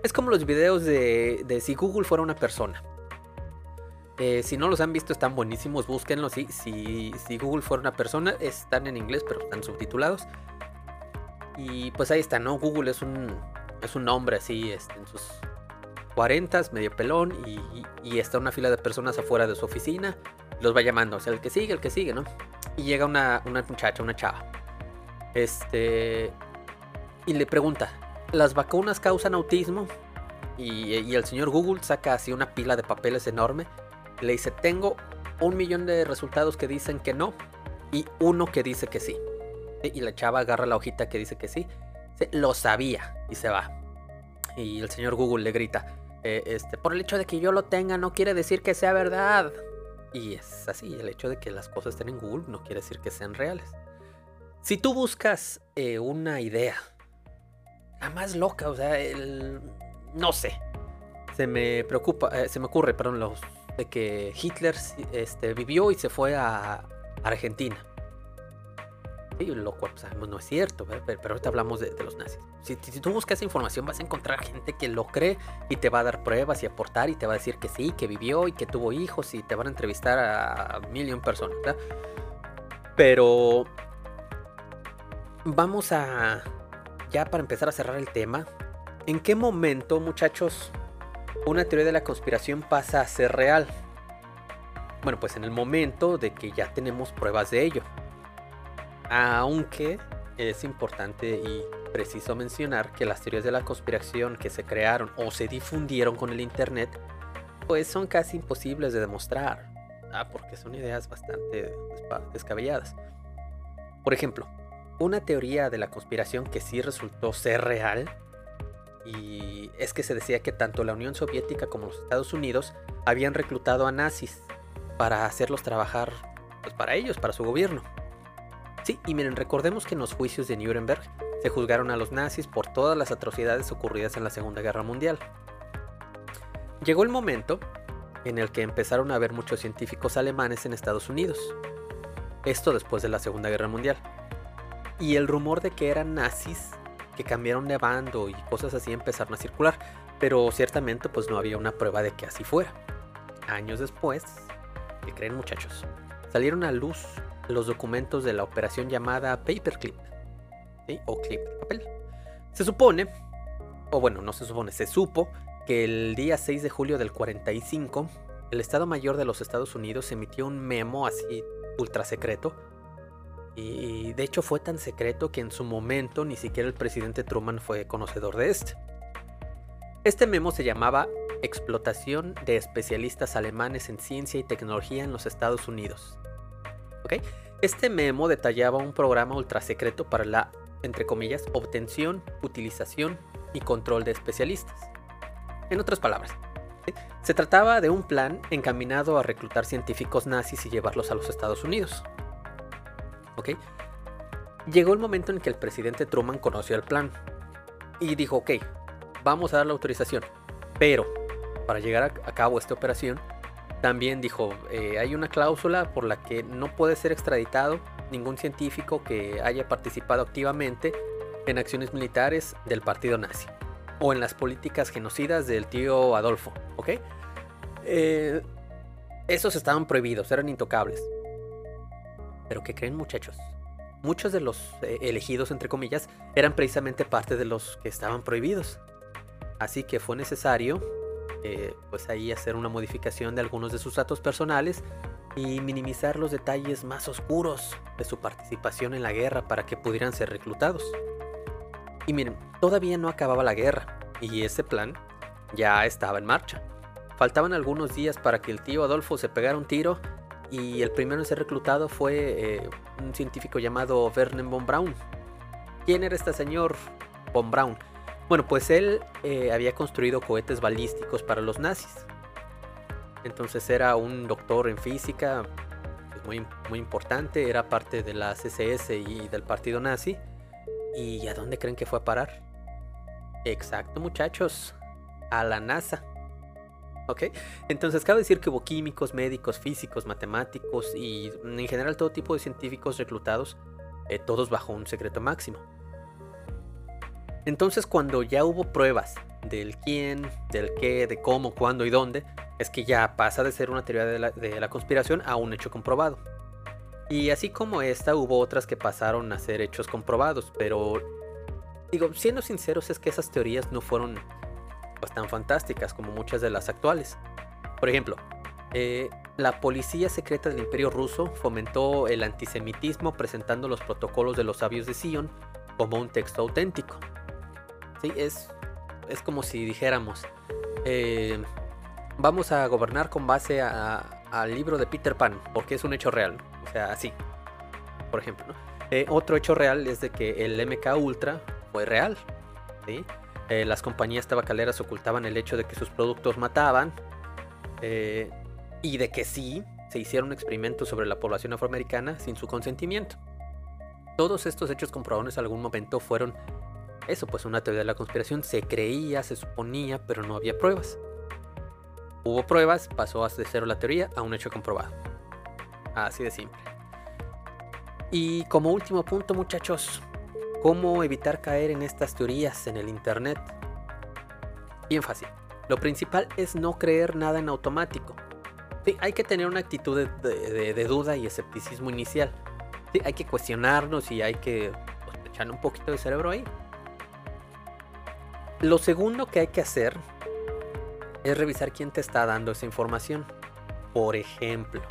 Es como los videos de, si Google fuera una persona. Eh, si no los han visto, están buenísimos, búsquenlos. Si, si, Google fuera una persona, están en inglés, pero están subtitulados. Y pues ahí está, ¿no? Google es un, es un hombre así, este, en sus 40, medio pelón, y, está una fila de personas afuera de su oficina. Los va llamando, o sea, el que sigue, el que sigue, ¿no? Y llega una, una muchacha, una chava. Este. Y le pregunta: ¿Las vacunas causan autismo? Y, y, el señor Google saca así una pila de papeles enorme le dice, tengo un millón de resultados que dicen que no y uno que dice que sí. Y la chava agarra la hojita que dice que sí. Lo sabía y se va. Y el señor Google le grita, eh, este, por el hecho de que yo lo tenga no quiere decir que sea verdad. Y es así, el hecho de que las cosas estén en Google no quiere decir que sean reales. Si tú buscas eh, una idea, la más loca, o sea, el, no sé, se me preocupa, eh, se me ocurre, perdón, los de que Hitler este, vivió y se fue a Argentina. Lo cual pues, sabemos no es cierto, pero, ahorita hablamos de, los nazis. Si, tú buscas información vas a encontrar gente que lo cree y te va a dar pruebas y aportar y te va a decir que sí, que vivió y que tuvo hijos y te van a entrevistar a, mil y un personas. Pero vamos a, ya para empezar a cerrar el tema, ¿en qué momento muchachos una teoría de la conspiración pasa a ser real? Bueno, pues en el momento de que ya tenemos pruebas de ello. Aunque es importante y preciso mencionar que las teorías de la conspiración que se crearon o se difundieron con el Internet, pues son casi imposibles de demostrar. Porque son ideas bastante descabelladas. Por ejemplo, una teoría de la conspiración que sí resultó ser real y es que se decía que tanto la Unión Soviética como los Estados Unidos habían reclutado a nazis para hacerlos trabajar pues, para ellos, para su gobierno. Sí, y miren, recordemos que en los juicios de Nuremberg se juzgaron a los nazis por todas las atrocidades ocurridas en la Segunda Guerra Mundial. Llegó el momento en el que empezaron a haber muchos científicos alemanes en Estados Unidos. Esto después de la Segunda Guerra Mundial. Y el rumor de que eran nazis, que cambiaron de bando y cosas así empezaron a circular. Pero ciertamente pues no había una prueba de que así fuera. Años después, ¿qué creen muchachos? Salieron a luz los documentos de la operación llamada Paperclip. O clip de papel. Se supone, o bueno, no se supone, se supo que el día 6 de julio del 45, el Estado Mayor de los Estados Unidos emitió un memo así ultra secreto. Y de hecho fue tan secreto que en su momento ni siquiera el presidente Truman fue conocedor de este. Este memo se llamaba Explotación de especialistas alemanes en ciencia y tecnología en los Estados Unidos. Este memo detallaba un programa ultra secreto para la, entre comillas, obtención, utilización y control de especialistas. En otras palabras, se trataba de un plan encaminado a reclutar científicos nazis y llevarlos a los Estados Unidos. Llegó el momento en que el presidente Truman conoció el plan y dijo, ok, vamos a dar la autorización, pero para llegar a cabo esta operación, también dijo, eh, hay una cláusula por la que no puede ser extraditado ningún científico que haya participado activamente en acciones militares del partido nazi o en las políticas genocidas del tío Adolfo, ¿ok? Eh, esos estaban prohibidos, eran intocables. Pero ¿qué creen muchachos? Muchos de los eh, elegidos, entre comillas, eran precisamente parte de los que estaban prohibidos. Así que fue necesario, eh, pues ahí hacer una modificación de algunos de sus datos personales y minimizar los detalles más oscuros de su participación en la guerra para que pudieran ser reclutados. Y miren, todavía no acababa la guerra y ese plan ya estaba en marcha. Faltaban algunos días para que el tío Adolfo se pegara un tiro y el primero en ser reclutado fue eh, un científico llamado Vernon von Braun. ¿Quién era este señor von Braun? Bueno, pues él eh, había construido cohetes balísticos para los nazis. Entonces era un doctor en física pues, muy, muy importante, era parte de la CSS y del partido nazi. ¿Y a dónde creen que fue a parar? Exacto, muchachos, a la NASA. ¿Ok? Entonces cabe decir que hubo químicos, médicos, físicos, matemáticos y en general todo tipo de científicos reclutados, eh, todos bajo un secreto máximo. Entonces cuando ya hubo pruebas del quién, del qué, de cómo, cuándo y dónde, es que ya pasa de ser una teoría de la, conspiración a un hecho comprobado. Y así como esta, hubo otras que pasaron a ser hechos comprobados, pero digo, siendo sinceros, es que esas teorías no fueron pues, tan fantásticas como muchas de las actuales. Por ejemplo, eh, la policía secreta del Imperio Ruso fomentó el antisemitismo presentando los protocolos de los sabios de Sion como un texto auténtico. Sí, es, es como si dijéramos, eh, vamos a gobernar con base al libro de Peter Pan, porque es un hecho real. O sea, así. Por ejemplo, eh, otro hecho real es de que el MK Ultra fue real. Eh, las compañías tabacaleras ocultaban el hecho de que sus productos mataban. Y de que sí, se hicieron experimentos sobre la población afroamericana sin su consentimiento. Todos estos hechos comprobados en algún momento fueron eso, pues una teoría de la conspiración. Se creía, se suponía, pero no había pruebas. Hubo pruebas, pasó de cero la teoría a un hecho comprobado. Así de simple. Y como último punto, muchachos, ¿cómo evitar caer en estas teorías en el Internet? Bien fácil. Lo principal es no creer nada en automático. Sí, hay que tener una actitud de, duda y escepticismo inicial. Sí, hay que cuestionarnos y hay que pues, echar un poquito de cerebro ahí. Lo segundo que hay que hacer es revisar quién te está dando esa información. Por ejemplo,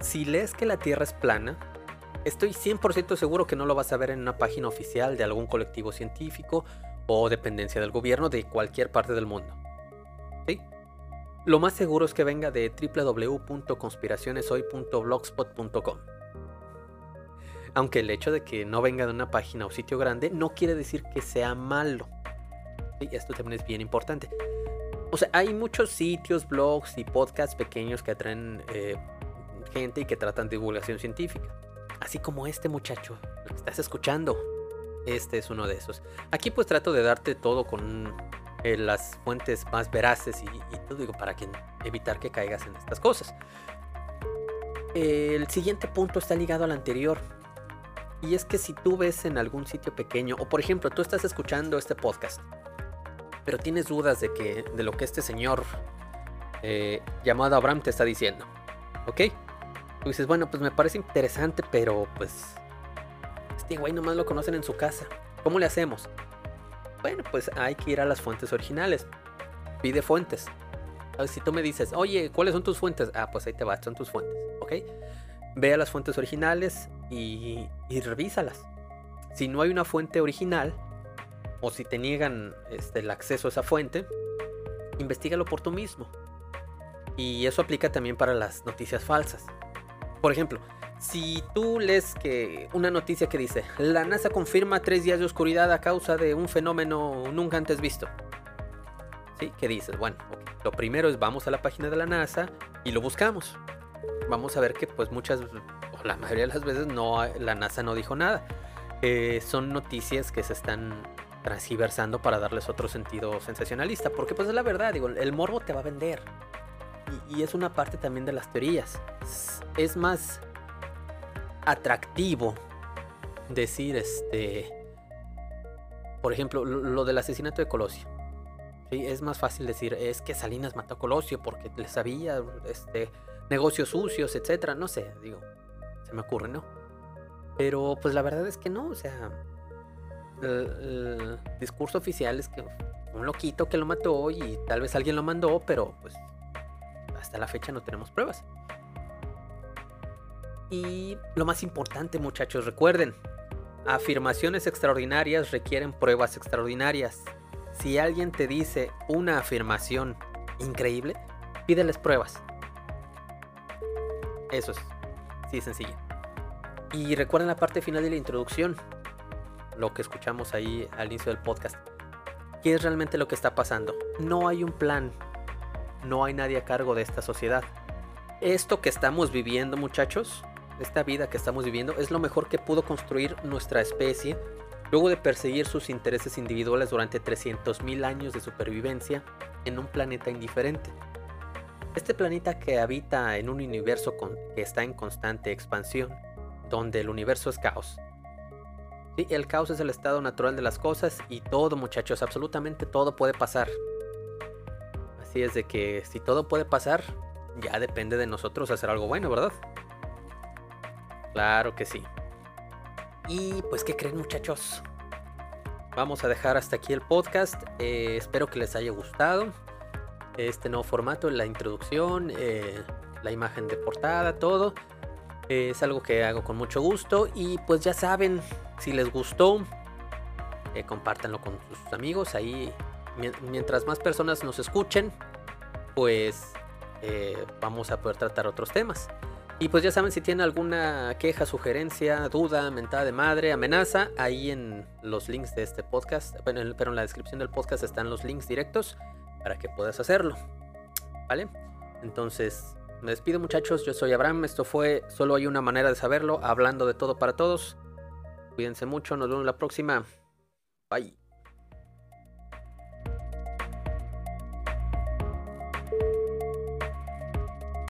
si lees que la Tierra es plana, estoy 100% seguro que no lo vas a ver en una página oficial de algún colectivo científico o dependencia del gobierno de cualquier parte del mundo. ¿Sí? Lo más seguro es que venga de www.conspiracioneshoy.blogspot.com. Aunque el hecho de que no venga de una página o sitio grande no quiere decir que sea malo. ¿Sí? Esto también es bien importante. O sea, hay muchos sitios, blogs y podcasts pequeños que atraen eh, gente y que tratan divulgación científica. Así como este muchacho, el que estás escuchando. Este es uno de esos. Aquí pues trato de darte todo con eh, las fuentes más veraces y, y todo, digo, para evitar que caigas en estas cosas. El siguiente punto está ligado al anterior. Y es que si tú ves en algún sitio pequeño, o por ejemplo, tú estás escuchando este podcast, pero tienes dudas de, que, de lo que este señor eh, llamado Abraham te está diciendo, ¿ok? Tú dices, bueno, pues me parece interesante, pero pues este güey nomás lo conocen en su casa. ¿Cómo le hacemos? Bueno, pues hay que ir a las fuentes originales. Pide fuentes. Si tú me dices, oye, ¿cuáles son tus fuentes? Ah, pues ahí te va, son tus fuentes, ¿ok? Ve a las fuentes originales y, y revísalas. Si no hay una fuente original, o si te niegan este, el acceso a esa fuente, investigalo por tú mismo. Y eso aplica también para las noticias falsas. Por ejemplo, si tú lees que una noticia que dice, la NASA confirma tres días de oscuridad a causa de un fenómeno nunca antes visto. ¿Sí? ¿Qué dices? Bueno, lo primero es vamos a la página de la NASA y lo buscamos. Vamos a ver que pues muchas, o la mayoría de las veces no, la NASA no dijo nada. Eh, son noticias que se están transgiversando para darles otro sentido sensacionalista. Porque pues es la verdad, digo, el morbo te va a vender. Y, es una parte también de las teorías. Es, más atractivo decir este... Por ejemplo, lo, del asesinato de Colosio. ¿sí? Es más fácil decir, es que Salinas mató a Colosio porque le sabía este, negocios sucios, etcétera. No sé, digo, se me ocurre, ¿no? Pero pues la verdad es que no, o sea, el, discurso oficial es que un loquito que lo mató y tal vez alguien lo mandó, pero pues hasta la fecha no tenemos pruebas. Y lo más importante muchachos, recuerden, afirmaciones extraordinarias requieren pruebas extraordinarias. Si alguien te dice una afirmación increíble, pídeles pruebas. Eso es, sí sencillo. Y recuerden la parte final de la introducción lo que escuchamos ahí al inicio del podcast. ¿Qué es realmente lo que está pasando? No hay un plan, no hay nadie a cargo de esta sociedad. Esto que estamos viviendo, muchachos, esta vida que estamos viviendo, es lo mejor que pudo construir nuestra especie luego de perseguir sus intereses individuales durante 300.000 años de supervivencia en un planeta indiferente. Este planeta que habita en un universo que está en constante expansión, donde el universo es caos, el caos es el estado natural de las cosas y todo, muchachos, absolutamente todo puede pasar. Así es de que si todo puede pasar, ya depende de nosotros hacer algo bueno, ¿verdad? Claro que sí. Y pues, ¿qué creen, muchachos? Vamos a dejar hasta aquí el podcast. Eh, espero que les haya gustado este nuevo formato, la introducción, eh, la imagen de portada, todo. Es algo que hago con mucho gusto y pues ya saben, si les gustó, eh, compártanlo con sus amigos. Ahí, mientras más personas nos escuchen, pues eh, vamos a poder tratar otros temas. Y pues ya saben, si tienen alguna queja, sugerencia, duda, mentada de madre, amenaza, ahí en los links de este podcast, pero en la descripción del podcast están los links directos para que puedas hacerlo. ¿Vale? Entonces, me despido muchachos, yo soy Abraham, esto fue Solo hay una manera de saberlo, hablando de todo para todos. Cuídense mucho, nos vemos la próxima. Bye.